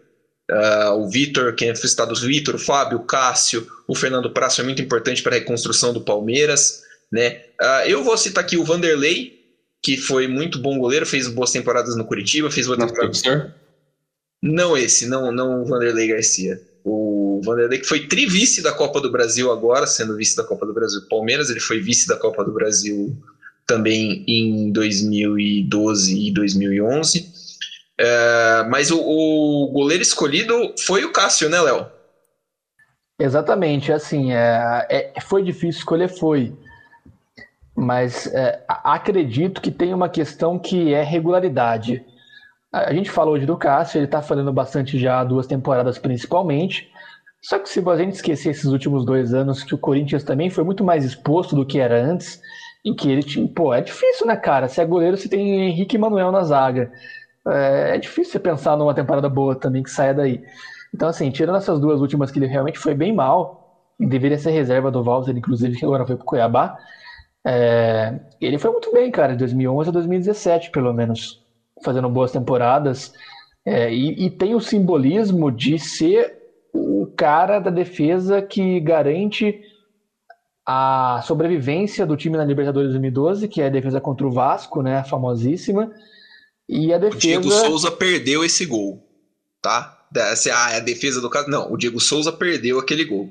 S3: Uh, o Vitor, quem é citado, o Vitor, o Fábio, o Cássio, o Fernando Praça é muito importante para a reconstrução do Palmeiras. Né? Uh, eu vou citar aqui o Vanderlei, que foi muito bom goleiro, fez boas temporadas no Curitiba, fez boa temporada. Não esse, não, não o Vanderlei Garcia. O Vanderlei que foi trivice da Copa do Brasil agora, sendo vice da Copa do Brasil Palmeiras, ele foi vice da Copa do Brasil também em 2012 e 2011. É, mas o, o, goleiro escolhido foi o Cássio, né, Léo?
S1: Exatamente, assim, é, é, foi difícil escolher, foi. Mas é, acredito que tem uma questão que é regularidade. A gente falou hoje do Cássio, ele está falando bastante já duas temporadas principalmente. Só que se a gente esquecer esses últimos dois anos, que o Corinthians também foi muito mais exposto do que era antes, em que ele tinha. Pô, é difícil, né, cara? Se é goleiro, você tem Henrique e Manuel na zaga. É, é difícil você pensar numa temporada boa também que saia daí. Então, assim, tirando essas duas últimas que ele realmente foi bem mal, deveria ser reserva do Walter, inclusive, que agora foi pro Cuiabá, é, ele foi muito bem, cara, de 2011 a 2017, pelo menos, fazendo boas temporadas. É, e, e, tem o simbolismo de ser o cara da defesa que garante a sobrevivência do time na Libertadores 2012, que é a defesa contra o Vasco, né, famosíssima. E a defesa. O
S3: Diego Souza perdeu esse gol, tá? Ah, é a defesa do caso. Não, o Diego Souza perdeu aquele gol.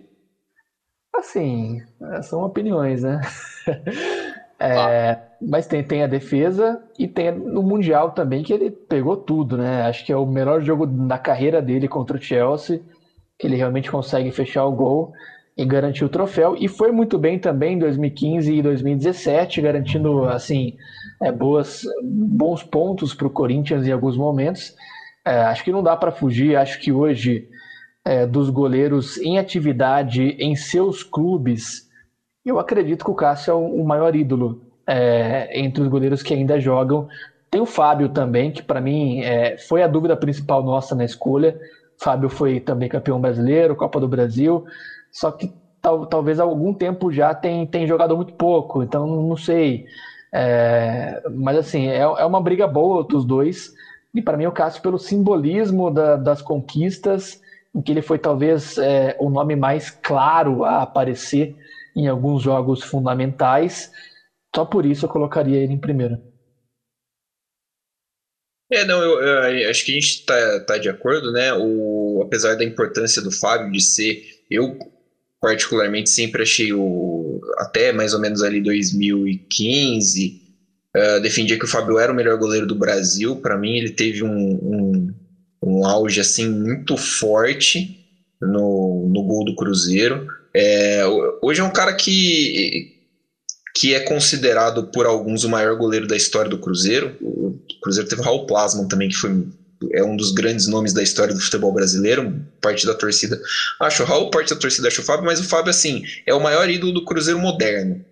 S1: Assim, é, são opiniões, né? [LAUGHS] é, ah. Mas tem, tem a defesa e tem no Mundial também, que ele pegou tudo, né? Acho que é o melhor jogo na carreira dele contra o Chelsea, que ele realmente consegue fechar o gol e garantir o troféu. E foi muito bem também em 2015 e 2017, garantindo assim é, boas, bons pontos para o Corinthians em alguns momentos. É, acho que não dá para fugir. Acho que hoje, é, dos goleiros em atividade em seus clubes, eu acredito que o Cássio é o maior ídolo é, entre os goleiros que ainda jogam. Tem o Fábio também, que para mim é, foi a dúvida principal nossa na escolha. Fábio foi também campeão brasileiro, Copa do Brasil, só que tal, talvez há algum tempo já tem, tem jogado muito pouco, então não sei. É, mas assim, é, é uma briga boa dos dois. E para mim o Cássio pelo simbolismo da, das conquistas, em que ele foi talvez é, o nome mais claro a aparecer em alguns jogos fundamentais. Só por isso eu colocaria ele em primeiro.
S3: É, não, eu, eu acho que a gente está tá de acordo, né? O, apesar da importância do Fábio de ser, eu particularmente sempre achei o até mais ou menos ali 2015 uh, eh, defendia que o Fábio era o melhor goleiro do Brasil. Para mim ele teve um, um, um, auge assim muito forte no, no gol do Cruzeiro. É, hoje é um cara que que é considerado por alguns o maior goleiro da história do Cruzeiro. O Cruzeiro teve o Raul Plasman também que foi é um dos grandes nomes da história do futebol brasileiro, parte da torcida. Acho o Raul, parte da torcida acho o Fábio, mas o Fábio, assim, é o maior ídolo do Cruzeiro moderno,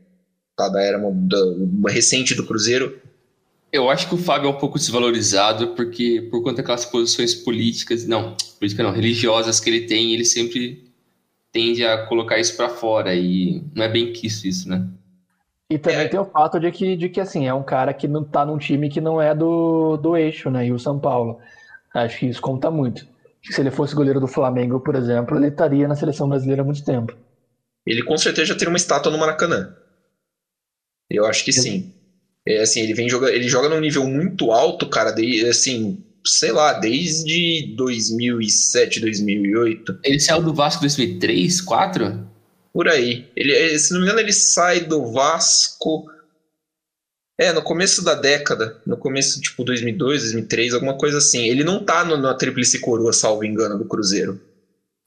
S3: tá? Da era da, recente do Cruzeiro.
S2: Eu acho que o Fábio é um pouco desvalorizado porque por conta daquelas posições políticas, não, política não, religiosas que ele tem, ele sempre tende a colocar isso para fora e não é bem quisto isso, né?
S1: E também é. tem o fato de que, de que assim, é um cara que não tá num time que não é do, do eixo, né? E o São Paulo. Acho que isso conta muito. Se ele fosse goleiro do Flamengo, por exemplo, ele estaria na seleção brasileira há muito tempo.
S3: Ele com certeza já teria uma estátua no Maracanã. Eu acho que sim. É, assim, ele vem joga, ele joga num nível muito alto, cara, de, assim, sei lá, desde 2007, 2008.
S2: Ele saiu do Vasco em 2003, 2004?
S3: Por aí. Ele, se não me engano, ele sai do Vasco. É, no começo da década, no começo, tipo, 2002, 2003, alguma coisa assim. Ele não tá no, na Tríplice Coroa, salvo engano, do Cruzeiro.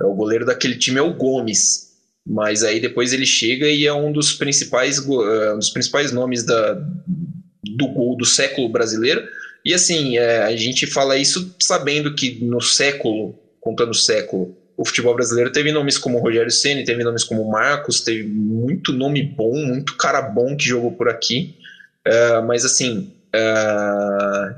S3: É, o goleiro daquele time é o Gomes. Mas aí depois ele chega e é um dos principais, uh, um dos principais nomes da, do gol do século brasileiro. E assim, é, a gente fala isso sabendo que no século, contando o século, o futebol brasileiro teve nomes como Rogério Ceni, teve nomes como Marcos, teve muito nome bom, muito cara bom que jogou por aqui. Uh, mas assim, uh,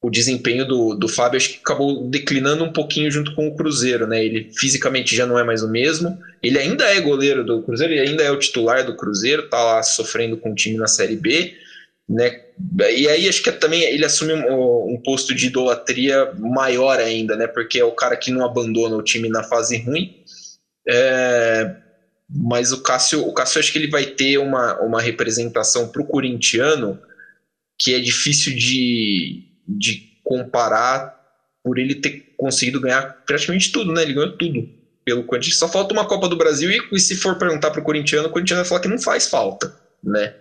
S3: o desempenho do, do Fábio acho que acabou declinando um pouquinho junto com o Cruzeiro, né? Ele fisicamente já não é mais o mesmo. Ele ainda é goleiro do Cruzeiro, ele ainda é o titular do Cruzeiro, tá lá sofrendo com o time na Série B, né? E aí acho que também ele assume um, um, posto de idolatria maior ainda, né? Porque é o cara que não abandona o time na fase ruim. É, mas o Cássio, o Cássio acho que ele vai ter uma, uma representação para o corintiano que é difícil de, de comparar por ele ter conseguido ganhar praticamente tudo, né? Ele ganhou tudo pelo Corinthians. Só falta uma Copa do Brasil e, e se for perguntar para o corintiano, o corintiano vai falar que não faz falta, né?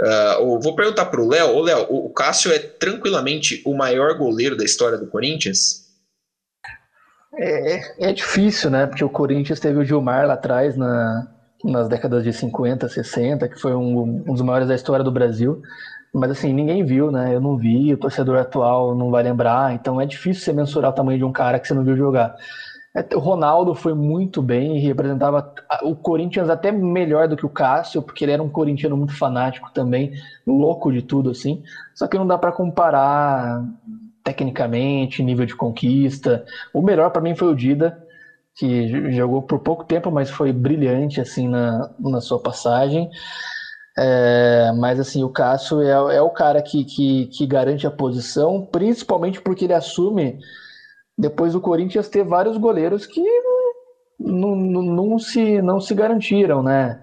S3: Uh, vou perguntar para o Léo. Ô, Léo, o Cássio é tranquilamente o maior goleiro da história do Corinthians?
S1: É, é difícil, né? Porque o Corinthians teve o Gilmar lá atrás, na, nas décadas de 50, 60, que foi um, um dos maiores da história do Brasil. Mas assim, ninguém viu, né? Eu não vi, o torcedor atual não vai lembrar, então é difícil você mensurar o tamanho de um cara que você não viu jogar. É, o Ronaldo foi muito bem e representava o Corinthians até melhor do que o Cássio, porque ele era um corintiano muito fanático também, louco de tudo assim. Só que não dá para comparar tecnicamente, nível de conquista. O melhor para mim foi o Dida, que jogou por pouco tempo, mas foi brilhante assim na, na sua passagem. É, mas assim, o Cássio é, é o cara que, que, que garante a posição, principalmente porque ele assume depois do Corinthians ter vários goleiros que não, se, não se garantiram, né?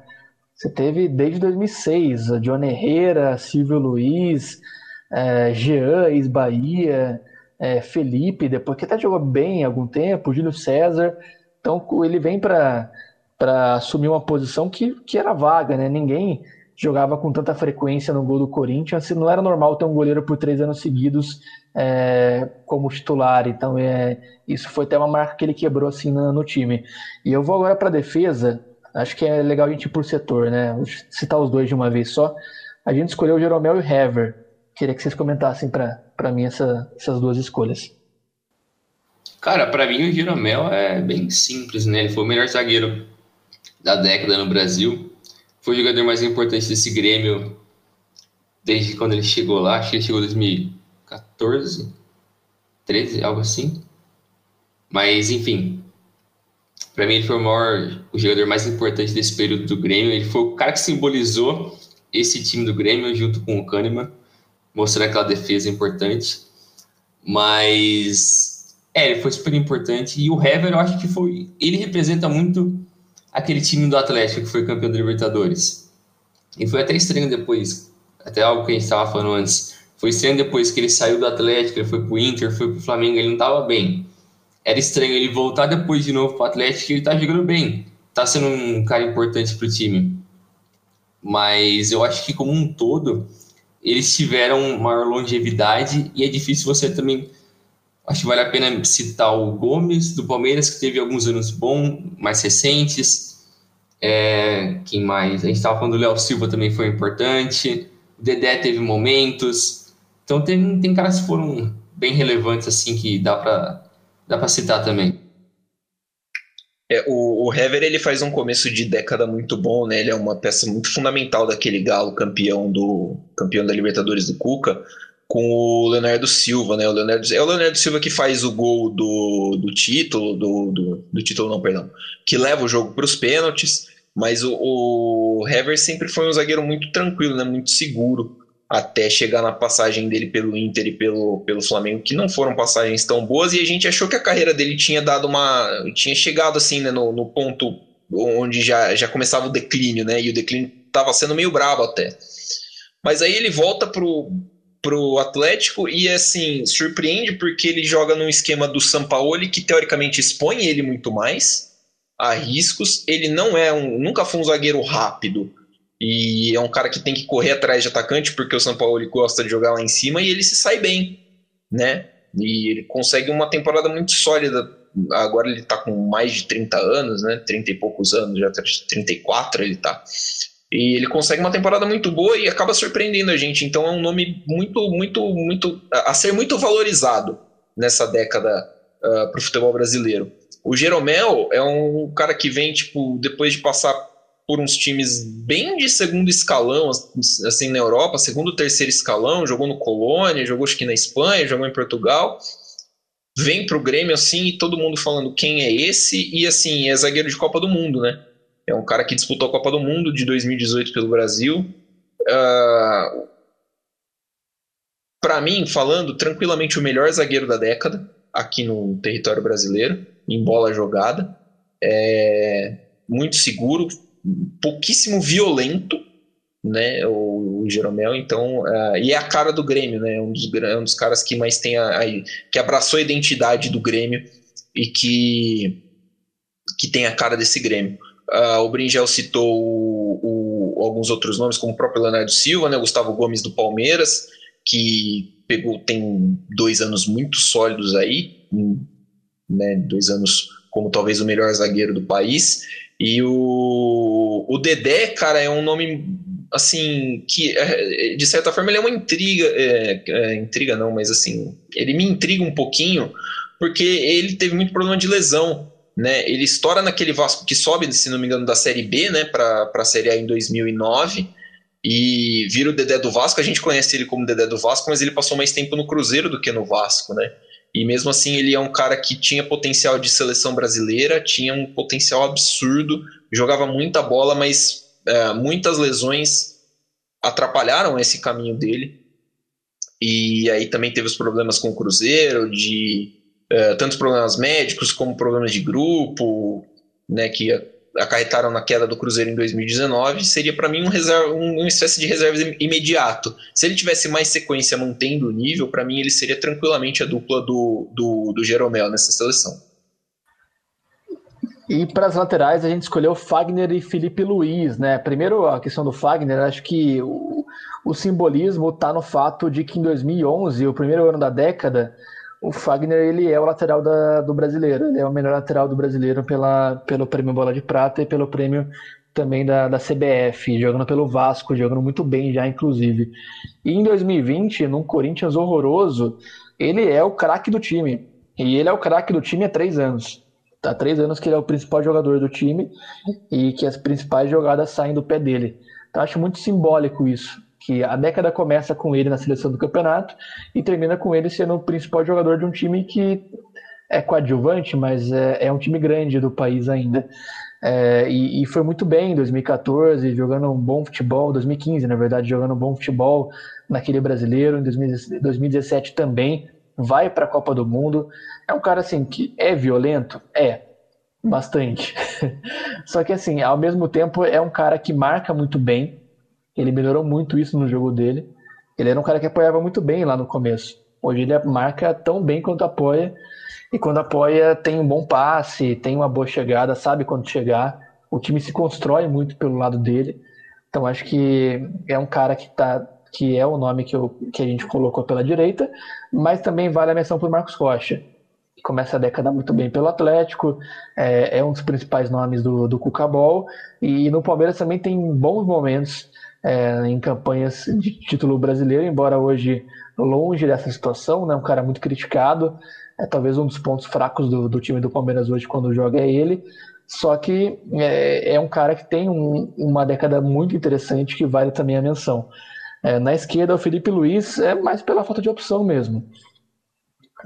S1: Você teve desde 2006, a John Herrera, Silvio Luiz, é, Jean, ex-Bahia, é, Felipe, depois que até jogou bem há algum tempo, Júlio César. Então ele vem para assumir uma posição que, que era vaga, né? Ninguém jogava com tanta frequência no gol do Corinthians, não era normal ter um goleiro por três anos seguidos é, como titular. Então, é, isso foi até uma marca que ele quebrou assim no, no time. E eu vou agora para a defesa. Acho que é legal a gente ir por setor, né? Vou citar os dois de uma vez só. A gente escolheu o Jeromel e o Hever. Queria que vocês comentassem para mim essa, essas duas escolhas.
S2: Cara, para mim o Jeromel é bem simples, né? Ele foi o melhor zagueiro da década no Brasil. Foi o jogador mais importante desse Grêmio desde quando ele chegou lá. Acho que ele chegou em 2000 14, 13, algo assim. Mas, enfim, para mim ele foi o maior, o jogador mais importante desse período do Grêmio. Ele foi o cara que simbolizou esse time do Grêmio junto com o Kahneman, mostrando aquela defesa importante. Mas, é, ele foi super importante. E o Hever, eu acho que foi. Ele representa muito aquele time do Atlético que foi campeão da Libertadores. E foi até estranho depois, até algo que a gente estava falando antes foi estranho depois que ele saiu do Atlético, ele foi pro Inter, foi pro Flamengo, ele não tava bem. Era estranho ele voltar depois de novo pro Atlético e ele tá jogando bem. Tá sendo um cara importante pro time. Mas eu acho que como um todo, eles tiveram maior longevidade e é difícil você também. Acho que vale a pena citar o Gomes do Palmeiras, que teve alguns anos bons, mais recentes. É, quem mais? A gente estava falando do Léo Silva também foi importante. O Dedé teve momentos. Então tem, tem caras que foram bem relevantes assim que dá para dá para citar também.
S3: É, o, o Hever ele faz um começo de década muito bom, né? Ele é uma peça muito fundamental daquele galo campeão do campeão da Libertadores do Cuca, com o Leonardo Silva, né? O Leonardo, é o Leonardo Silva que faz o gol do, do título, do, do, do título não, perdão, que leva o jogo para os pênaltis, mas o, o Hever sempre foi um zagueiro muito tranquilo, né? Muito seguro até chegar na passagem dele pelo Inter e pelo, pelo Flamengo, que não foram passagens tão boas, e a gente achou que a carreira dele tinha dado uma. tinha chegado assim, né, no, no ponto onde já, já começava o declínio, né? E o declínio estava sendo meio brabo até. Mas aí ele volta pro, pro Atlético e assim, surpreende porque ele joga num esquema do Sampaoli que teoricamente expõe ele muito mais a riscos. Ele não é um. nunca foi um zagueiro rápido e é um cara que tem que correr atrás de atacante, porque o São Paulo gosta de jogar lá em cima e ele se sai bem, né? E ele consegue uma temporada muito sólida. Agora ele tá com mais de 30 anos, né? 30 e poucos anos, já 34 tá ele tá. E ele consegue uma temporada muito boa e acaba surpreendendo a gente. Então é um nome muito, muito, muito. a ser muito valorizado nessa década uh, pro futebol brasileiro. O Jeromel é um cara que vem, tipo, depois de passar por uns times bem de segundo escalão, assim, na Europa, segundo, terceiro escalão, jogou no Colônia, jogou acho que na Espanha, jogou em Portugal, vem pro Grêmio assim e todo mundo falando quem é esse, e assim, é zagueiro de Copa do Mundo, né? É um cara que disputou a Copa do Mundo de 2018 pelo Brasil. Uh, ah, para mim, falando tranquilamente o melhor zagueiro da década aqui no território brasileiro, em bola jogada. É muito seguro, pouquíssimo violento, né, o, o Jeromel, então, uh, e é a cara do Grêmio, né, um dos, é um dos caras que mais tem a, a, que abraçou a identidade do Grêmio e que, que tem a cara desse Grêmio. Uh, o Bringel citou o, o, alguns outros nomes, como o próprio Leonardo Silva, né, Gustavo Gomes do Palmeiras, que pegou tem dois anos muito sólidos aí, né, dois anos como talvez o melhor zagueiro do país, e o, o Dedé, cara, é um nome assim que é, de certa forma ele é uma intriga, é, é, intriga não, mas assim ele me intriga um pouquinho porque ele teve muito problema de lesão, né? Ele estoura naquele Vasco que sobe, se não me engano, da Série B, né, para a Série A em 2009 e vira o Dedé do Vasco. A gente conhece ele como Dedé do Vasco, mas ele passou mais tempo no Cruzeiro do que no Vasco, né? E mesmo assim, ele é um cara que tinha potencial de seleção brasileira, tinha um potencial absurdo, jogava muita bola, mas é, muitas lesões atrapalharam esse caminho dele. E aí também teve os problemas com o Cruzeiro, de é, tantos problemas médicos como problemas de grupo, né, que acarretaram na queda do Cruzeiro em 2019, seria para mim um, reserva, um, uma espécie de reserva imediato. Se ele tivesse mais sequência mantendo o nível, para mim ele seria tranquilamente a dupla do, do, do Jeromel nessa seleção.
S1: E para as laterais a gente escolheu Fagner e Felipe Luiz, né? Primeiro a questão do Fagner, acho que o, o simbolismo está no fato de que em 2011, o primeiro ano da década, o Fagner ele é o lateral da, do brasileiro, ele é o melhor lateral do brasileiro pela, pelo prêmio Bola de Prata e pelo prêmio também da, da CBF, jogando pelo Vasco, jogando muito bem já, inclusive. E em 2020, num Corinthians horroroso, ele é o craque do time. E ele é o craque do time há três anos. Há três anos que ele é o principal jogador do time e que as principais jogadas saem do pé dele. Então, acho muito simbólico isso que a década começa com ele na seleção do campeonato e termina com ele sendo o principal jogador de um time que é coadjuvante, mas é, é um time grande do país ainda. É, e, e, foi muito bem em 2014, jogando um bom futebol, 2015, na verdade, jogando um bom futebol naquele brasileiro, em 2017 também, vai para a Copa do Mundo. É um cara assim que é violento? É, bastante. [LAUGHS] Só que assim, ao mesmo tempo é um cara que marca muito bem, ele melhorou muito isso no jogo dele. Ele era um cara que apoiava muito bem lá no começo. Hoje ele marca tão bem quanto apoia. E quando apoia, tem um bom passe, tem uma boa chegada, sabe quando chegar. O time se constrói muito pelo lado dele. Então acho que é um cara que tá, que é o nome que, eu, que a gente colocou pela direita, mas também vale a menção para o Marcos Rocha, que começa a década muito bem pelo Atlético, é, é um dos principais nomes do, do Cucabol, e no Palmeiras também tem bons momentos é, em campanhas de título brasileiro, embora hoje longe dessa situação, né, um cara muito criticado, é talvez um dos pontos fracos do, do time do Palmeiras hoje quando joga é ele, só que é, é um cara que tem um, uma década muito interessante que vale também a menção. É, na esquerda, o Felipe Luiz é mais pela falta de opção mesmo.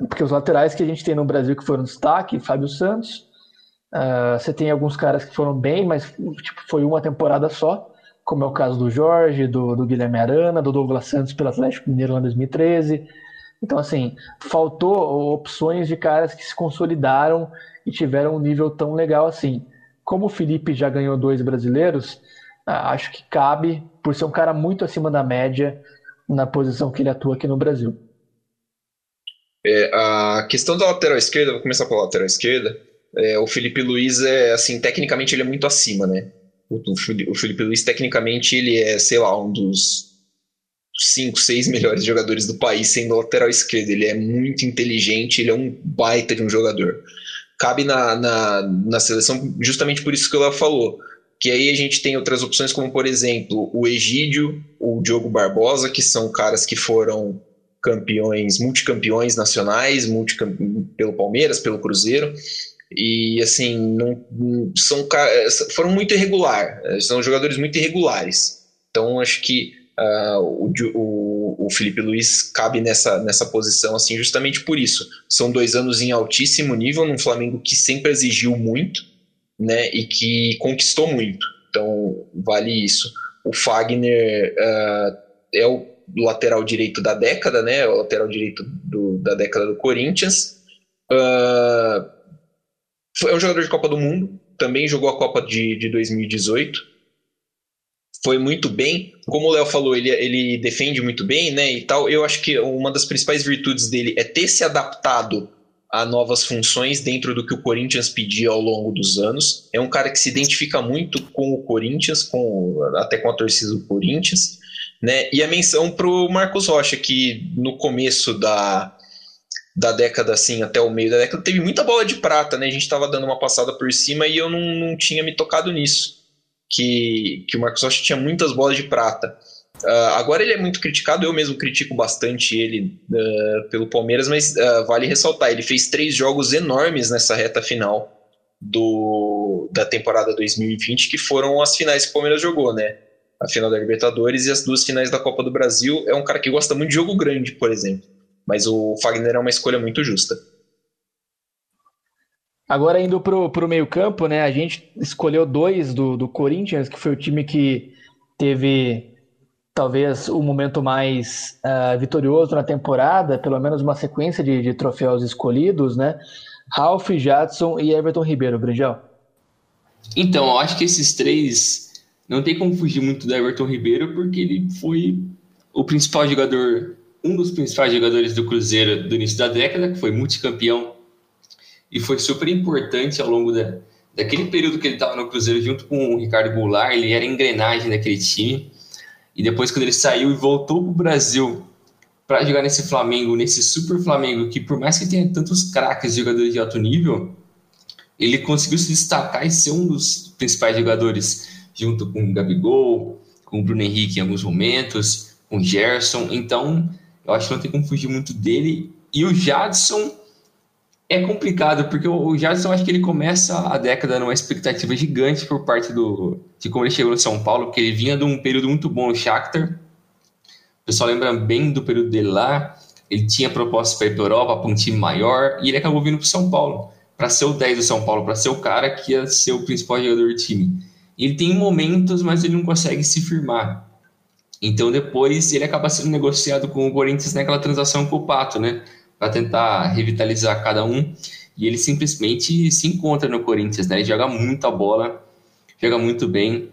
S1: Porque os laterais que a gente tem no Brasil que foram destaque, Fábio Santos, uh, você tem alguns caras que foram bem, mas tipo, foi uma temporada só, como é o caso do Jorge, do, do Guilherme Arana, do Douglas Santos pelo Atlético Mineiro lá em 2013. Então, assim, faltou opções de caras que se consolidaram e tiveram um nível tão legal assim. Como o Felipe já ganhou dois brasileiros, acho que cabe, por ser um cara muito acima da média na posição que ele atua aqui no Brasil.
S3: É, a questão da lateral esquerda, vou começar pela lateral esquerda. É, o Felipe Luiz é assim, tecnicamente ele é muito acima, né? O, o Felipe Luiz, tecnicamente, ele é, sei lá, um dos cinco, seis melhores jogadores do país sendo lateral esquerdo. Ele é muito inteligente, ele é um baita de um jogador. Cabe na, na, na seleção justamente por isso que Léo falou. Que aí a gente tem outras opções, como por exemplo o Egídio, o Diogo Barbosa, que são caras que foram campeões, multicampeões nacionais, multicamp... pelo Palmeiras, pelo Cruzeiro. E assim, não, são, foram muito irregular, são jogadores muito irregulares. Então acho que uh, o, o, Felipe Luiz cabe nessa, nessa posição assim justamente por isso. São dois anos em altíssimo nível num Flamengo que sempre exigiu muito, né, e que conquistou muito. Então vale isso. O Fagner uh, é o lateral direito da década, né, o lateral direito do, da década do Corinthians. Uh, é um jogador de Copa do Mundo, também jogou a Copa de, de 2018 foi muito bem. Como o Léo falou, ele, ele defende muito bem, né? E tal. Eu acho que uma das principais virtudes dele é ter se adaptado a novas funções dentro do que o Corinthians pedia ao longo dos anos. É um cara que se identifica muito com o Corinthians, com até com a torcida do Corinthians, né? E a menção para o Marcos Rocha, que no começo da, da década, assim, até o meio da década, teve muita bola de prata, né? A gente estava dando uma passada por cima e eu não, não tinha me tocado nisso que, que o Marcos Rocha tinha muitas bolas de prata. Uh, agora ele é muito criticado, eu mesmo critico bastante ele uh, pelo Palmeiras, mas uh, vale ressaltar, ele fez três jogos enormes nessa reta final do, da temporada 2020, que foram as finais que o Palmeiras jogou, né? A final da Libertadores e as duas finais da Copa do Brasil. É um cara que gosta muito de jogo grande, por exemplo. Mas o Fagner é uma escolha muito justa.
S1: Agora indo pro, pro meio campo, né? A gente escolheu dois do, do Corinthians, que foi o time que teve talvez o momento mais uh, vitorioso na temporada, pelo menos uma sequência de, de troféus escolhidos, né? Ralph, Jadson e Everton Ribeiro, Brinjal.
S2: Então, eu acho que esses três não tem como fugir muito do Everton Ribeiro, porque ele foi o principal jogador, um dos principais jogadores do Cruzeiro do início da década, que foi multicampeão e foi super importante ao longo da, daquele período que ele estava no Cruzeiro junto com o Ricardo Goulart, ele era engrenagem daquele time. E depois, quando ele saiu e voltou para o Brasil para jogar nesse Flamengo, nesse super Flamengo, que por mais que tenha tantos craques jogadores de alto nível, ele conseguiu se destacar e ser um dos principais jogadores, junto com o Gabigol, com o Bruno Henrique em alguns momentos, com o Gerson. Então, eu acho que não tem como fugir muito dele. E o Jadson é complicado, porque o Jadson, acho que ele começa a década numa expectativa gigante por parte do de como ele chegou no São Paulo, porque ele vinha de um período muito bom no Shakhtar. O pessoal lembra bem do período dele lá. Ele tinha propostas para ir para Europa, para um time maior, e ele acabou vindo para São Paulo, para ser o 10 do São Paulo, para ser o cara que ia ser o principal jogador do time. Ele tem momentos, mas ele não consegue se firmar. Então depois ele acaba sendo negociado com o Corinthians naquela transação com o Pato, né? para tentar revitalizar cada um. E ele simplesmente se encontra no Corinthians, né? Ele joga muita bola, joga muito bem.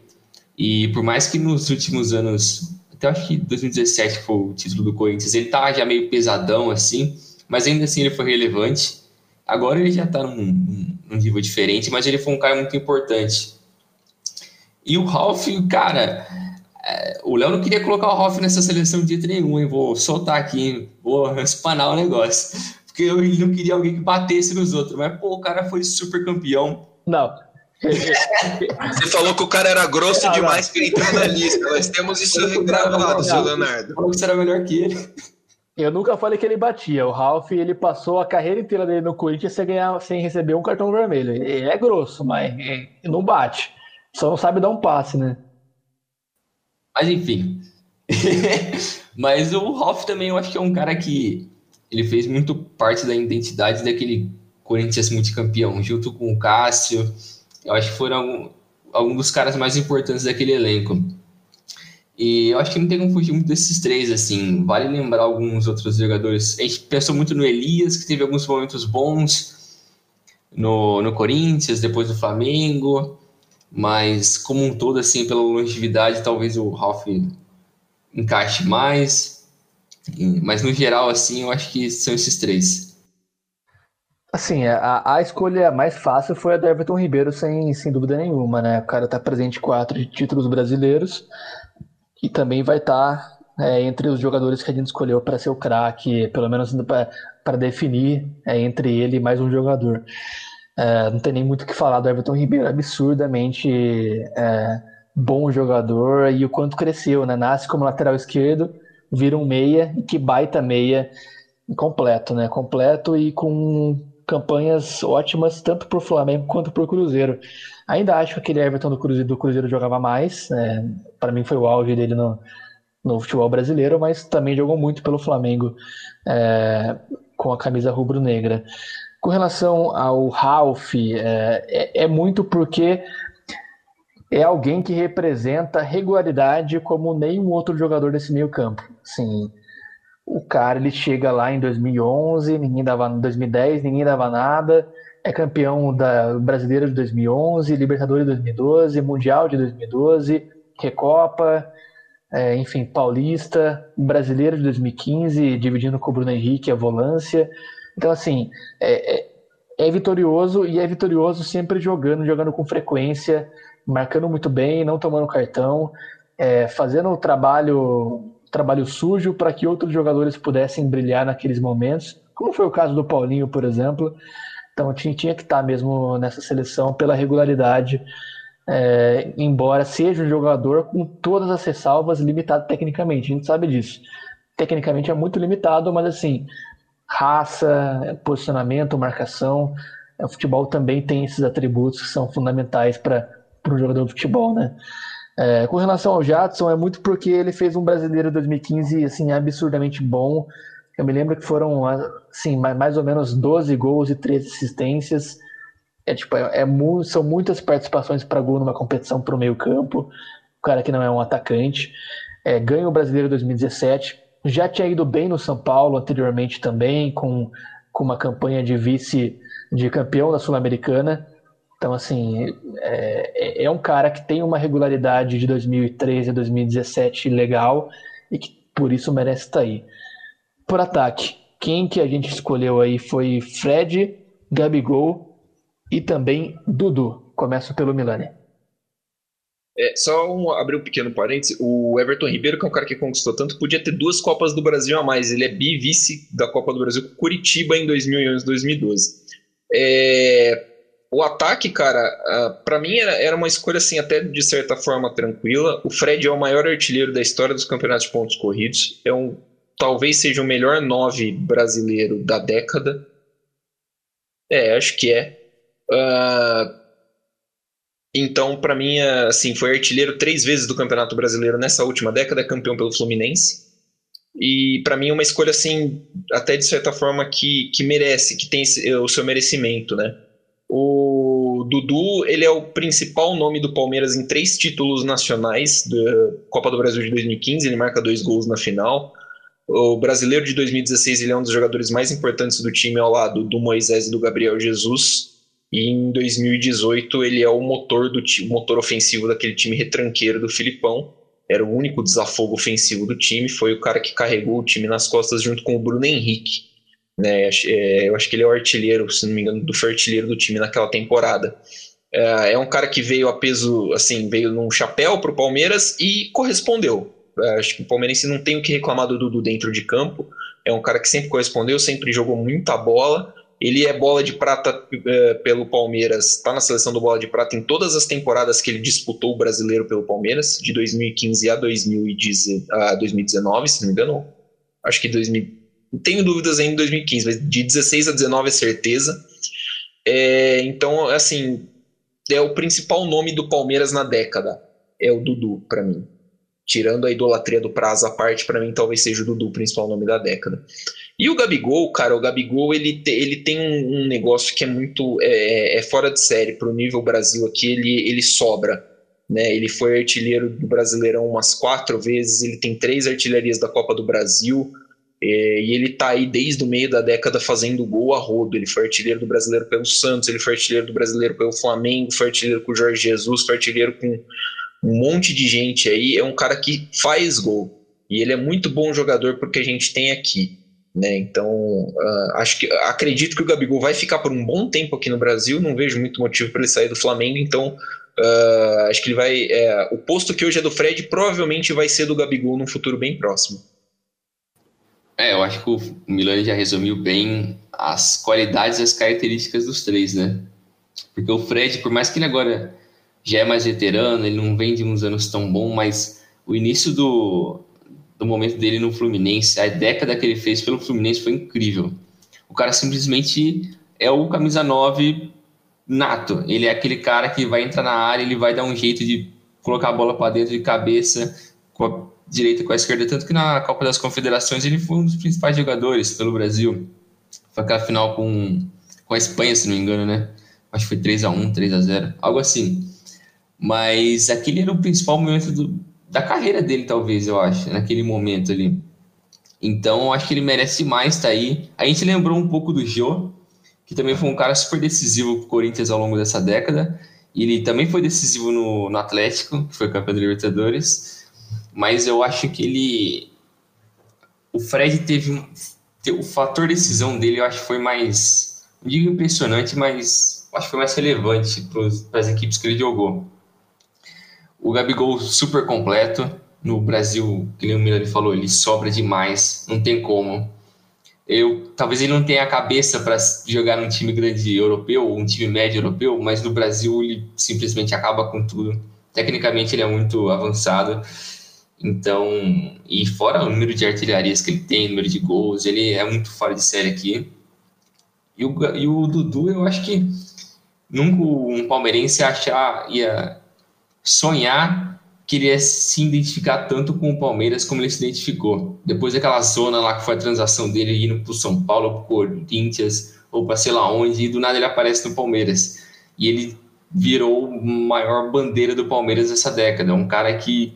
S2: E por mais que nos últimos anos, até acho que 2017 foi o título do Corinthians, ele tá já meio pesadão assim, mas ainda assim ele foi relevante. Agora ele já tá num, num nível diferente, mas ele foi um cara muito importante. E o Ralph, cara, o Léo não queria colocar o Hoff nessa seleção de jeito nenhum, hein? Vou soltar aqui, hein? vou espanar o negócio. Porque eu não queria alguém que batesse nos outros. Mas, pô, o cara foi super campeão.
S1: Não.
S3: Você falou que o cara era grosso não, demais para entrar na lista. Nós temos isso gravado, seu Leonardo.
S1: Falou que você era melhor que ele. Eu nunca falei que ele batia. O Ralph, ele passou a carreira inteira dele no Corinthians sem, ganhar, sem receber um cartão vermelho. Ele é grosso, mas não bate. Só não sabe dar um passe, né?
S2: Mas enfim, [LAUGHS] Mas o Hoff também eu acho que é um cara que ele fez muito parte da identidade daquele Corinthians multicampeão, junto com o Cássio. Eu acho que foram alguns dos caras mais importantes daquele elenco. E eu acho que não tem como fugir muito desses três, assim. Vale lembrar alguns outros jogadores. A gente pensou muito no Elias, que teve alguns momentos bons no, no Corinthians, depois do Flamengo. Mas, como um todo, assim, pela longevidade, talvez o Ralf encaixe mais. Mas, no geral, assim, eu acho que são esses três.
S1: Assim, a, a escolha mais fácil foi a do Everton Ribeiro, sem, sem dúvida nenhuma, né? O cara tá presente em quatro títulos brasileiros e também vai estar tá, é, entre os jogadores que a gente escolheu para ser o craque, pelo menos para definir é, entre ele mais um jogador. É, não tem nem muito o que falar do Everton Ribeiro, absurdamente é, bom jogador e o quanto cresceu, né? Nasce como lateral esquerdo, vira um meia, que baita meia completo, né? Completo e com campanhas ótimas tanto para o Flamengo quanto para o Cruzeiro. Ainda acho que aquele Everton do Cruzeiro, do Cruzeiro jogava mais. É, para mim foi o auge dele no, no futebol brasileiro, mas também jogou muito pelo Flamengo é, com a camisa rubro-negra. Com relação ao Ralph, é, é, é, muito porque é alguém que representa regularidade como nenhum outro jogador desse meio campo. Sim, o cara ele chega lá em 2011, ninguém dava 2010, ninguém dava nada é campeão da Brasileira de 2011, Libertadores de 2012, Mundial de 2012, Recopa, é, enfim, Paulista, Brasileiro de 2015, dividindo com o Bruno Henrique a volância. Então, assim, é, é, é vitorioso e é vitorioso sempre jogando, jogando com frequência, marcando muito bem, não tomando cartão, é, fazendo o trabalho, trabalho sujo para que outros jogadores pudessem brilhar naqueles momentos, como foi o caso do Paulinho, por exemplo. Então tinha, tinha que estar mesmo nessa seleção pela regularidade, é, embora seja um jogador com todas as ressalvas limitado tecnicamente, a gente sabe disso. Tecnicamente é muito limitado, mas assim, raça, posicionamento, marcação, o futebol também tem esses atributos que são fundamentais para um jogador de futebol, né? É, com relação ao Jadson, é muito porque ele fez um brasileiro 2015 assim, absurdamente bom, eu me lembro que foram, assim, mais ou menos 12 gols e 13 assistências. É, tipo, é, é são muitas participações para gol numa competição para o meio campo. O cara que não é um atacante. É, ganha o Brasileiro 2017. Já tinha ido bem no São Paulo anteriormente também, com, com uma campanha de vice de campeão da Sul-Americana. Então, assim, é, é, é um cara que tem uma regularidade de 2013 a 2017 legal e que por isso merece estar aí por ataque, quem que a gente escolheu aí foi Fred, Gabigol e também Dudu. Começo pelo Milani.
S3: É, só um, abrir um pequeno parênteses, o Everton Ribeiro, que é um cara que conquistou tanto, podia ter duas Copas do Brasil a mais. Ele é bi-vice da Copa do Brasil com Curitiba em 2011 2012. É, o ataque, cara, para mim era, era uma escolha assim, até de certa forma tranquila. O Fred é o maior artilheiro da história dos campeonatos de pontos corridos. É um talvez seja o melhor nove brasileiro da década. É, acho que é. Uh, então, para mim, assim, foi artilheiro três vezes do Campeonato Brasileiro nessa última década, é campeão pelo Fluminense. E para mim, uma escolha, assim, até de certa forma que, que merece, que tem o seu merecimento, né? O Dudu, ele é o principal nome do Palmeiras em três títulos nacionais da Copa do Brasil de 2015, ele marca dois gols na final. O brasileiro de 2016 ele é um dos jogadores mais importantes do time ao lado do Moisés e do Gabriel Jesus. E em 2018 ele é o motor do motor ofensivo daquele time retranqueiro do Filipão. Era o único desafogo ofensivo do time. Foi o cara que carregou o time nas costas junto com o Bruno Henrique. Né? É, eu acho que ele é o artilheiro, se não me engano, do artilheiro do time naquela temporada. É, é um cara que veio a peso, assim, veio num chapéu para o Palmeiras e correspondeu é, acho que o Palmeirense não tem o que reclamar do Dudu dentro de campo. É um cara que sempre correspondeu, sempre jogou muita bola. Ele é bola de prata é, pelo Palmeiras, está na seleção do bola de prata em todas as temporadas que ele disputou o brasileiro pelo Palmeiras, de 2015 a, 2019, se não me engano. Acho que 2000. Não tenho dúvidas ainda em 2015, mas de 16 a 19 é certeza. É, então, assim, é o principal nome do Palmeiras na década. É o Dudu, para mim. tirando a idolatria do prazo à parte, para mim talvez seja o Dudu o principal nome da década. E o Gabigol, cara, o Gabigol ele, te, ele tem um, negócio que é muito é, é fora de série para o nível Brasil aqui, ele, ele sobra. Né? Ele foi artilheiro do Brasileirão umas quatro vezes, ele tem três artilharias da Copa do Brasil, é, e ele tá aí desde o meio da década fazendo gol a rodo. Ele foi artilheiro do brasileiro pelo Santos, ele foi artilheiro do brasileiro pelo Flamengo, foi artilheiro com o Jorge Jesus, foi artilheiro com um monte de gente aí. É um cara que faz gol. E ele é muito bom jogador porque a gente tem aqui. Né? Então, uh, acho que acredito que o Gabigol vai ficar por um bom tempo aqui no Brasil. Não vejo muito motivo para ele sair do Flamengo. Então, uh, acho que ele vai. É, o posto que hoje é do Fred provavelmente vai ser do Gabigol num futuro bem próximo.
S2: É, eu acho que o Milani já resumiu bem as qualidades e as características dos três, né? Porque o Fred, por mais que ele agora já é mais veterano, ele não vem de uns anos tão bom, mas o início do, do momento dele no Fluminense, a década que ele fez pelo Fluminense foi incrível. O cara simplesmente é o camisa 9 nato. Ele é aquele cara que vai entrar na área, ele vai dar um jeito de colocar a bola para dentro de cabeça com a direita com a esquerda, tanto que na Copa das Confederações ele foi um dos principais jogadores pelo Brasil. Foi aquela final com, com a Espanha, se não me engano, né? Acho que foi 3 a 1 3 a 0 algo assim. Mas aquele era o principal momento do, da carreira dele, talvez, eu acho, naquele momento ali. Então, eu acho que ele merece mais estar tá aí. A gente lembrou um pouco do Jô, que também foi um cara super decisivo para o Corinthians ao longo dessa década. Ele também foi decisivo no, no Atlético, que foi campeão da Libertadores. Mas eu acho que ele. O Fred teve um. O fator decisão dele, eu acho que foi mais. Não digo impressionante, mas acho que foi mais relevante para as equipes que ele jogou. O Gabigol super completo. No Brasil, que o Milani falou, ele sobra demais, não tem como. Eu, talvez ele não tenha a cabeça para jogar num time grande europeu, um time médio europeu, mas no Brasil ele simplesmente acaba com tudo. Tecnicamente ele é muito avançado. Então, e fora o número de artilharias que ele tem, número de gols, ele é muito fora de série aqui. E o, e o Dudu, eu acho que nunca um palmeirense achar, ia sonhar que ele ia se identificar tanto com o Palmeiras como ele se identificou. Depois daquela zona lá que foi a transação dele indo para o São Paulo, para Corinthians, ou para sei lá onde, e do nada ele aparece no Palmeiras. E ele virou a maior bandeira do Palmeiras nessa década. Um cara que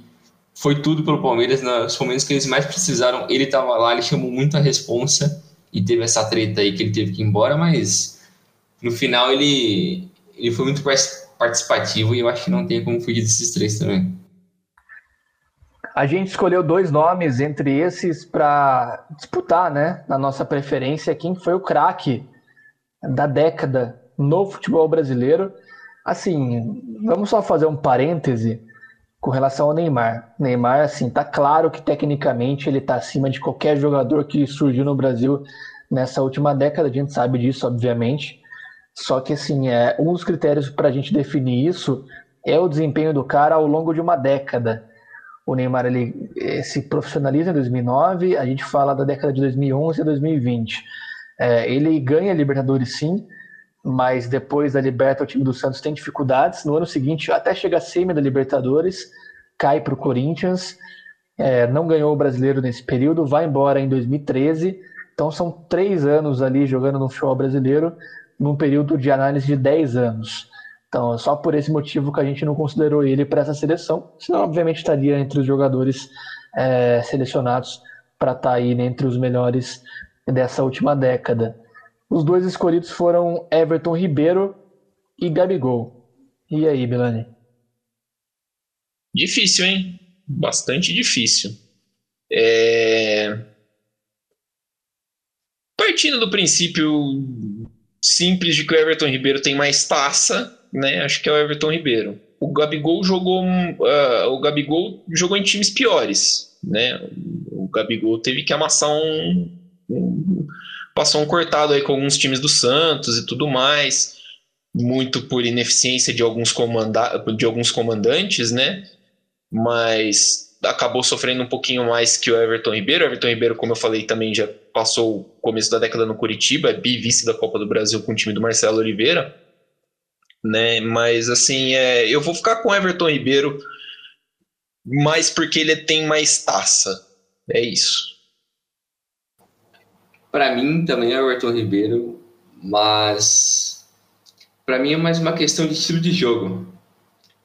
S2: foi tudo pelo Palmeiras nos momentos que eles mais precisaram. Ele estava lá, ele chamou muita responsa e teve essa treta aí que ele teve que ir embora, mas no final ele, ele foi muito e eu acho que não tem como fugir desses três também.
S1: A gente escolheu dois nomes entre esses para disputar, né, na nossa preferência, quem foi o craque da década no futebol brasileiro. Assim, vamos só fazer um parêntese com relação ao Neymar. Neymar, assim, tá claro que tecnicamente ele tá acima de qualquer jogador que surgiu no Brasil nessa última década, a gente sabe disso, obviamente. Só que, assim, é, um dos critérios para a gente definir isso é o desempenho do cara ao longo de uma década. O Neymar ele, eh, se profissionaliza em 2009, a gente fala da década de 2011 a 2020. É, ele ganha a Libertadores sim, mas depois da Liberta o time do Santos tem dificuldades. No ano seguinte até chega a semi da Libertadores, cai para o Corinthians, é, não ganhou o brasileiro nesse período, vai embora em 2013. Então são três anos ali jogando no futebol brasileiro num período de análise de 10 anos. Então, é só por esse motivo que a gente não considerou ele para essa seleção, senão, obviamente, estaria entre os jogadores é, selecionados para estar tá aí entre os melhores dessa última década. Os dois escolhidos foram Everton Ribeiro e Gabigol. E aí, Milani?
S3: Difícil, hein? Bastante difícil. É... Partindo do princípio simples de que o Everton Ribeiro tem mais taça, né? Acho que é o Everton Ribeiro. O Gabigol jogou, uh, o Gabigol jogou em times piores, né? O Gabigol teve que amassar um, um passou um cortado aí com alguns times do Santos e tudo mais, muito por ineficiência de alguns, comanda de alguns comandantes, né? Mas acabou sofrendo um pouquinho mais que o Everton Ribeiro. O Everton Ribeiro, como eu falei, também já passou o começo da década no Curitiba, é bi-vice da Copa do Brasil com o time do Marcelo Oliveira. Né? Mas assim, é, eu vou ficar com Everton Ribeiro mais porque ele tem mais taça. É isso.
S2: Para mim também é Everton Ribeiro, mas para mim é mais uma questão de estilo de jogo.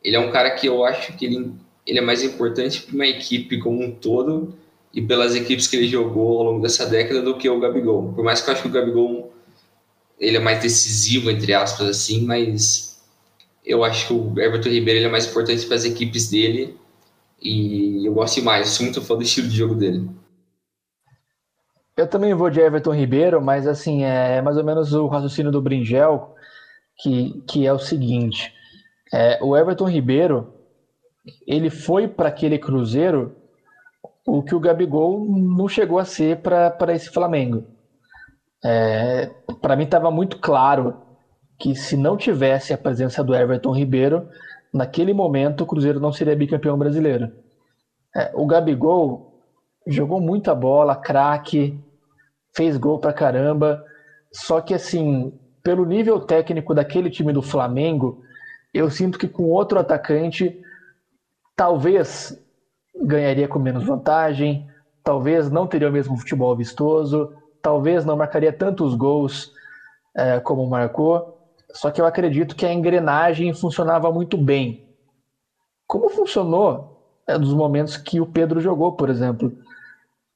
S2: Ele é um cara que eu acho que ele, ele é mais importante para uma equipe como um todo e pelas equipes que ele jogou ao longo dessa década do que o Gabigol. Por mais que eu acho que o Gabigol ele é mais decisivo entre aspas assim, mas eu acho que o Everton Ribeiro ele é mais importante para as equipes dele e eu gosto demais, sou muito fã do estilo de jogo dele.
S1: Eu também vou de Everton Ribeiro, mas assim, é mais ou menos o raciocínio do Bringel, que, que é o seguinte: é, o Everton Ribeiro ele foi para aquele Cruzeiro o que o Gabigol não chegou a ser para esse Flamengo. É, para mim estava muito claro que se não tivesse a presença do Everton Ribeiro, naquele momento o Cruzeiro não seria bicampeão brasileiro. É, o Gabigol jogou muita bola, craque, fez gol pra caramba, só que assim, pelo nível técnico daquele time do Flamengo, eu sinto que com outro atacante, talvez ganharia com menos vantagem, talvez não teria o mesmo futebol vistoso, talvez não marcaria tantos gols é, como marcou. Só que eu acredito que a engrenagem funcionava muito bem. Como funcionou é, nos momentos que o Pedro jogou, por exemplo,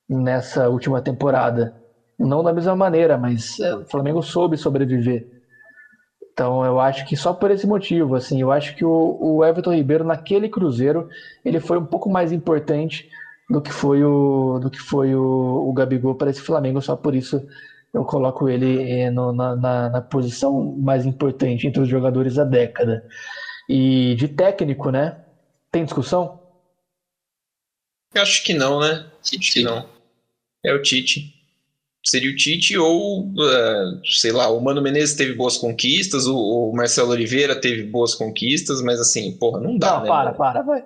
S1: nessa última temporada? Não da mesma maneira, mas é, o Flamengo soube sobreviver. Então eu acho que só por esse motivo, assim, eu acho que o, o Everton Ribeiro naquele Cruzeiro ele foi um pouco mais importante do que foi o do que foi o, o Gabigol para esse Flamengo. Só por isso eu coloco ele eh, no, na, na, na, posição mais importante entre os jogadores da década. E de técnico, né? Tem discussão?
S3: Eu acho que não, né? Tite não. É o Tite. Seria o Tite ou, uh, sei lá, o Mano Menezes teve boas conquistas, o, o, Marcelo Oliveira teve boas conquistas, mas assim, porra, não dá,
S1: não,
S3: né?
S1: Para, para, vai.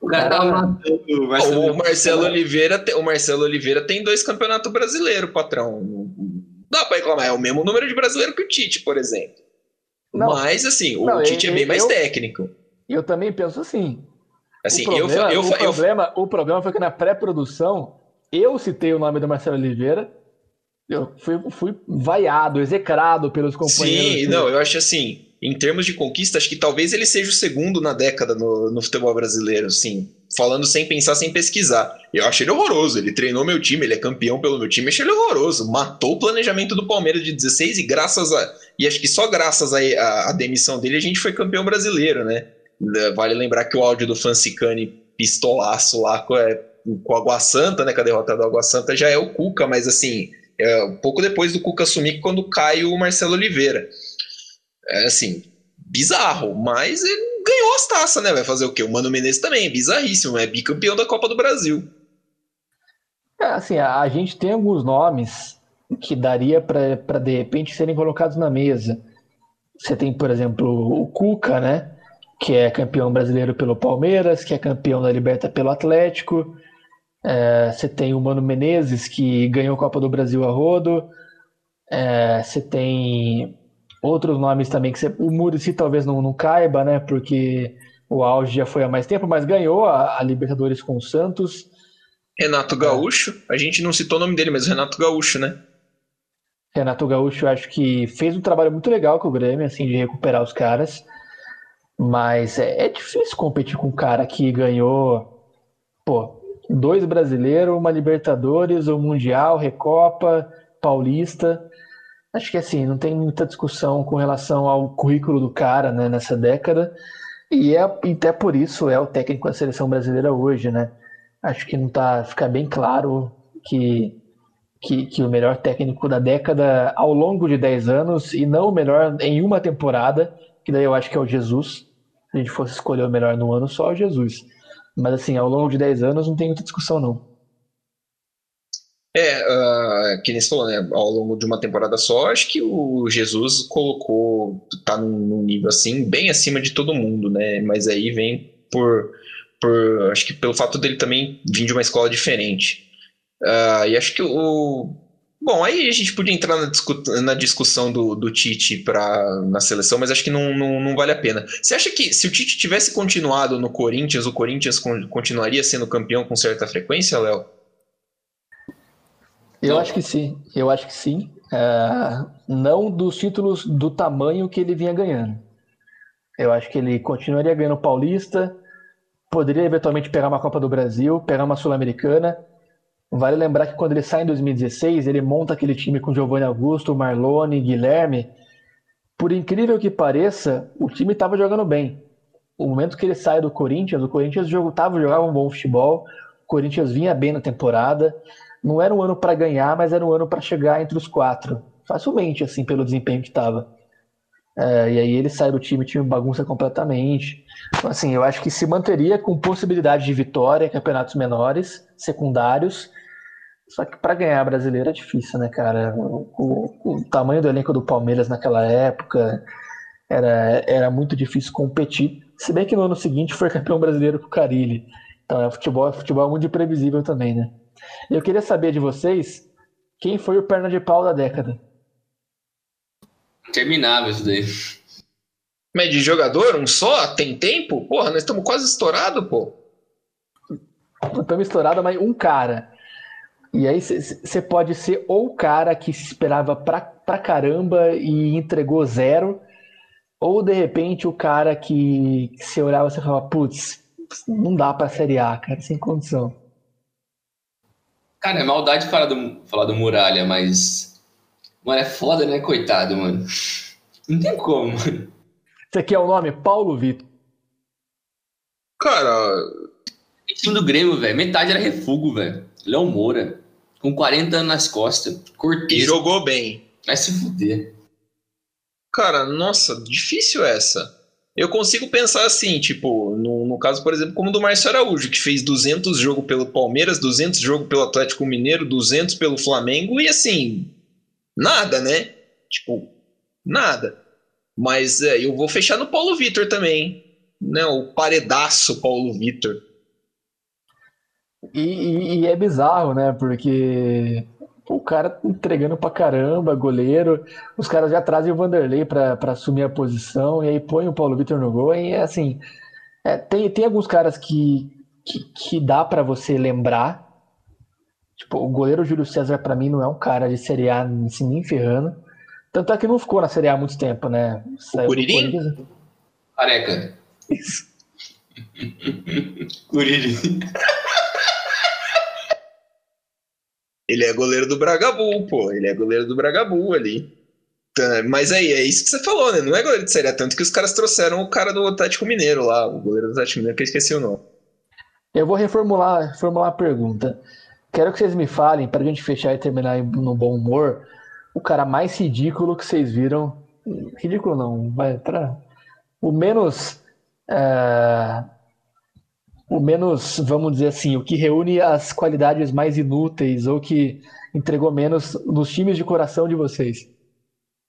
S3: O, cara tá matando, o Marcelo, o Marcelo Oliveira, o Marcelo Oliveira tem dois campeonatos brasileiros, patrão. Dá pra reclamar, é o mesmo número de brasileiro que o Tite, por exemplo. Não, Mas, assim, o não, Tite eu, é bem mais eu, técnico.
S1: Eu também penso assim.
S3: Assim,
S1: o problema,
S3: eu,
S1: o, problema, o problema foi que na pré-produção eu citei o nome do Marcelo Oliveira. Eu fui, fui vaiado, execrado pelos companheiros.
S3: Sim, não, eu acho assim em termos de conquista, acho que talvez ele seja o segundo na década no, no futebol brasileiro, sim. Falando sem pensar, sem pesquisar. Eu acho ele horroroso. Ele treinou meu time, ele é campeão pelo meu time. Eu acho ele horroroso. Matou o planejamento do Palmeiras de 16 e graças a. E acho que só graças à demissão dele a gente foi campeão brasileiro, né? Vale lembrar que o áudio do Fancicani pistolaço lá com, é, com o Água Santa, né? Com a derrota do Água Santa já é o Cuca, mas assim, é um pouco depois do Cuca assumir quando cai o Marcelo Oliveira é assim, bizarro, mas ele ganhou as taças, né? Vai fazer o quê? O Mano Menezes também, bizarríssimo, é bicampeão da Copa do Brasil.
S1: É, assim, a, gente tem alguns nomes que daria para de repente serem colocados na mesa. Você tem, por exemplo, o Cuca, né? Que é campeão brasileiro pelo Palmeiras, que é campeão da Liberta pelo Atlético. É, você tem o Mano Menezes, que ganhou a Copa do Brasil a rodo. É, você tem Outros nomes também que você, o Murici talvez não, não caiba, né? Porque o auge já foi há mais tempo, mas ganhou a, a Libertadores com o Santos.
S3: Renato Gaúcho, a gente não citou o nome dele, mas Renato Gaúcho, né?
S1: Renato Gaúcho, acho que fez um trabalho muito legal com o Grêmio, assim, de recuperar os caras. Mas é, é difícil competir com um cara que ganhou, pô, dois brasileiros, uma Libertadores, um Mundial, Recopa, Paulista. Acho que assim, não tem muita discussão com relação ao currículo do cara né, nessa década. E, é, até por isso é o técnico da seleção brasileira hoje, né? Acho que não tá. Fica bem claro que, que, que o melhor técnico da década ao longo de 10 anos, e não o melhor em uma temporada, que daí eu acho que é o Jesus. Se a gente fosse escolher o melhor num ano só, o Jesus. Mas assim, ao longo de 10 anos não tem muita discussão, não.
S3: É, uh, que nem você falou, né? Ao longo de uma temporada só, acho que o Jesus colocou, tá num nível assim, bem acima de todo mundo, né? Mas aí vem por, por acho que pelo fato dele também vir de uma escola diferente. Uh, e acho que o, Bom, aí a gente podia entrar na, discu na discussão do, do Tite pra, na seleção, mas acho que não, não, não, vale a pena. Você acha que se o Tite tivesse continuado no Corinthians, o Corinthians con continuaria sendo campeão com certa frequência, Léo?
S1: Eu acho que sim, eu acho que sim. É, não dos títulos do tamanho que ele vinha ganhando. Eu acho que ele continuaria ganhando Paulista, poderia eventualmente pegar uma Copa do Brasil, pegar uma Sul-Americana. Vale lembrar que quando ele sai em 2016, ele monta aquele time com Giovanni Augusto, Marlone, Guilherme. Por incrível que pareça, o time estava jogando bem. O momento que ele sai do Corinthians, o Corinthians jogava, jogava um bom futebol, o Corinthians vinha bem na temporada não era um ano para ganhar, mas era um ano para chegar entre os quatro, facilmente, assim, pelo desempenho que estava. É, e aí ele sai do time, o time bagunça completamente. Então, assim, eu acho que se manteria com possibilidade de vitória, campeonatos menores, secundários. Só que para ganhar a brasileira é difícil, né, cara? O, o, o, tamanho do elenco do Palmeiras naquela época era, era muito difícil competir. Se bem que no ano seguinte foi campeão brasileiro com o Carilli. Então, é futebol, é futebol muito imprevisível também, né? Eu queria saber de vocês quem foi o perna de pau da década.
S2: Terminável isso daí.
S3: Mas de jogador, um só? Tem tempo? Porra, nós estamos quase estourados, pô.
S1: Estamos estourados, mas um cara. E aí você pode ser ou o cara que se esperava pra, pra caramba e entregou zero, ou de repente o cara que, você olhava e falava, putz, não dá pra Série A, cara, sem condição.
S2: Cara, é maldade falar do, falar do Muralha, mas. Mano, é foda, né? Coitado, mano. Não tem como, mano.
S1: Esse aqui é o nome? Paulo Vitor.
S3: Cara.
S2: O time do Grêmio, velho. Metade era refugo, velho. Léo Moura. Com 40 anos nas costas. Cortez.
S3: E jogou bem.
S2: Vai se fuder.
S3: Cara, nossa, difícil essa. Eu consigo pensar assim, tipo, no, no caso, por exemplo, como do Márcio Araújo, que fez 200 jogos pelo Palmeiras, 200 jogos pelo Atlético Mineiro, 200 pelo Flamengo, e assim, nada, né? Tipo, nada. Mas é, eu vou fechar no Paulo Vitor também, né? O paredaço Paulo Vitor.
S1: E, e, e, é bizarro, né? Porque o cara entregando pra caramba, goleiro. Os caras já trazem o Vanderlei pra, pra assumir a posição, e aí põe o Paulo Vitor no gol. E assim, é, tem, tem alguns caras que, que, que dá para você lembrar. Tipo, o goleiro Júlio César, para mim, não é um cara de Série A assim, nem ferrando. Tanto é que não ficou na Série A há muito tempo, né?
S3: Saiu o Curirim?
S2: Careca.
S1: Isso. [LAUGHS]
S2: Curirim.
S3: Ele é goleiro do Bragabu, pô. Ele é goleiro do Bragabu ali. Tá, mas aí, é isso que você falou, né? Não é goleiro de série, tanto que os caras trouxeram o cara do Atlético Mineiro lá, o goleiro do Atlético Mineiro, que eu esqueci o nome.
S1: Eu vou reformular, reformular a pergunta. Quero que vocês me falem, pra gente fechar e terminar no bom humor, o cara mais ridículo que vocês viram. Ridículo não, vai pra. O menos. Uh o menos, vamos dizer assim, o que reúne as qualidades mais inúteis ou que entregou menos nos times de coração de vocês?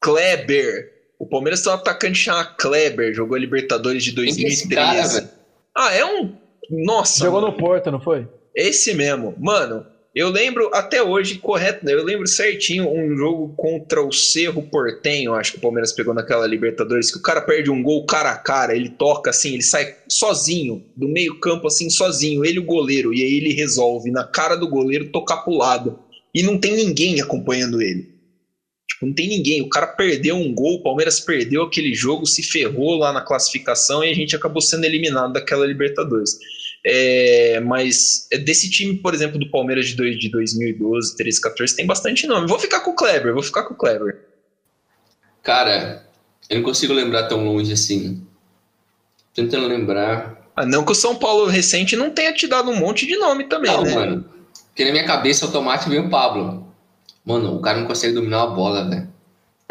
S3: Kleber. O Palmeiras tem um atacante chamado Kleber, jogou a Libertadores de 2013. Cara, ah, é um. Nossa.
S1: Jogou mano. no Porto, não foi?
S3: Esse mesmo. Mano, eu lembro até hoje, correto, eu lembro certinho um jogo contra o Cerro Portenho, acho que o Palmeiras pegou naquela Libertadores, que o cara perde um gol cara a cara, ele toca assim, ele sai sozinho, do meio campo assim, sozinho, ele o goleiro, e aí ele resolve na cara do goleiro tocar pro lado. E não tem ninguém acompanhando ele. Tipo, não tem ninguém. O cara perdeu um gol, o Palmeiras perdeu aquele jogo, se ferrou lá na classificação e a gente acabou sendo eliminado daquela Libertadores. É, mas desse time, por exemplo, do Palmeiras de, dois, de 2012, 13, 14, tem bastante nome. Vou ficar com o Kleber, vou ficar com o Kleber.
S2: Cara, eu não consigo lembrar tão longe assim. Tentando lembrar.
S3: Ah, não que o São Paulo recente não tenha te dado um monte de nome também,
S2: não,
S3: né?
S2: mano. Porque na minha cabeça automático veio o Pablo. Mano, o cara não consegue dominar a bola, velho.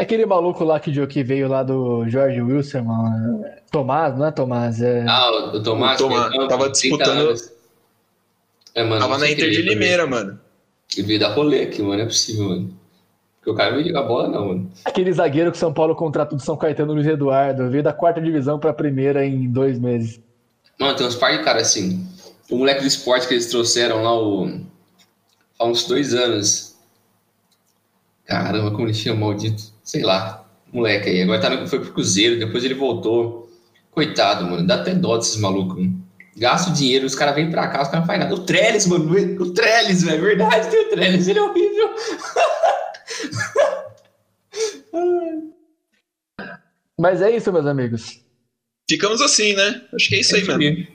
S1: Aquele maluco lá que, que veio lá do George Wilson, mano. Tomás, não é Tomás? É...
S2: Ah, o Tomás.
S3: O Tomás não, tava disputando. É, mano, tava na Inter de Limeira, mano.
S2: Ele veio dar rolê aqui, mano. Não é possível, mano. Porque o cara não veio jogar bola, não, mano.
S1: Aquele zagueiro que o São Paulo contratou do São Caetano, Luiz Eduardo. Veio da quarta divisão pra primeira em dois meses.
S2: Mano, tem uns par de caras assim. O moleque do esporte que eles trouxeram lá o... há uns dois anos Caramba, como ele chama, maldito. Sei lá, moleque aí. Agora tá no, foi pro Cruzeiro, depois ele voltou. Coitado, mano. Dá até dó desses malucos, mano. Gasto dinheiro, os caras vêm pra cá, os caras não fazem nada. O Trellis, mano. O Trellis, velho. Verdade, tem o Trellis. Ele é horrível. [LAUGHS]
S1: Mas é isso, meus amigos.
S3: Ficamos assim, né? Acho que é isso aí mesmo.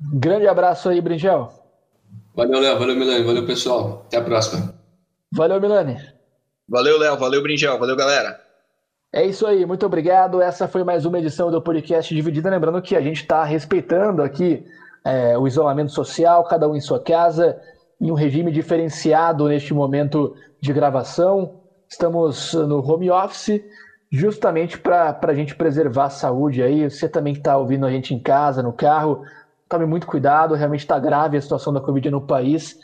S1: Grande abraço aí, Brinjel.
S2: Valeu, Léo. Valeu, Milani. Valeu, pessoal. Até a próxima.
S1: Valeu, Milani.
S3: Valeu, Léo. Valeu, Brinjel. Valeu, galera.
S1: É isso aí, muito obrigado. Essa foi mais uma edição do podcast Dividida. Lembrando que a gente está respeitando aqui é, o isolamento social, cada um em sua casa, em um regime diferenciado neste momento de gravação. Estamos no home office, justamente para a gente preservar a saúde aí. Você também que está ouvindo a gente em casa, no carro, tome muito cuidado. Realmente está grave a situação da Covid no país.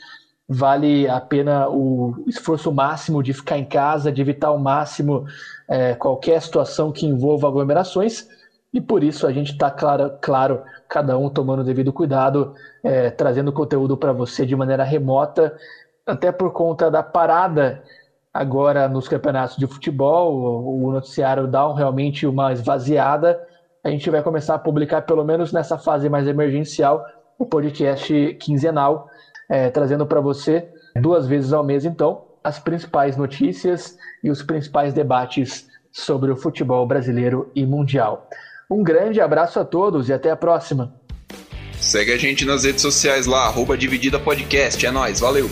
S1: Vale a pena o esforço máximo de ficar em casa, de evitar ao máximo é, qualquer situação que envolva aglomerações, e por isso a gente está, claro, claro, cada um tomando o devido cuidado, é, trazendo conteúdo para você de maneira remota, até por conta da parada agora nos campeonatos de futebol, o, noticiário dá realmente uma esvaziada. A gente vai começar a publicar, pelo menos nessa fase mais emergencial, o podcast quinzenal, é, trazendo para você duas vezes ao mês, então, as principais notícias e os principais debates sobre o futebol brasileiro e mundial. Um grande abraço a todos e até a próxima.
S3: Segue a gente nas redes sociais lá, arroba Dividida Podcast. É nóis, valeu!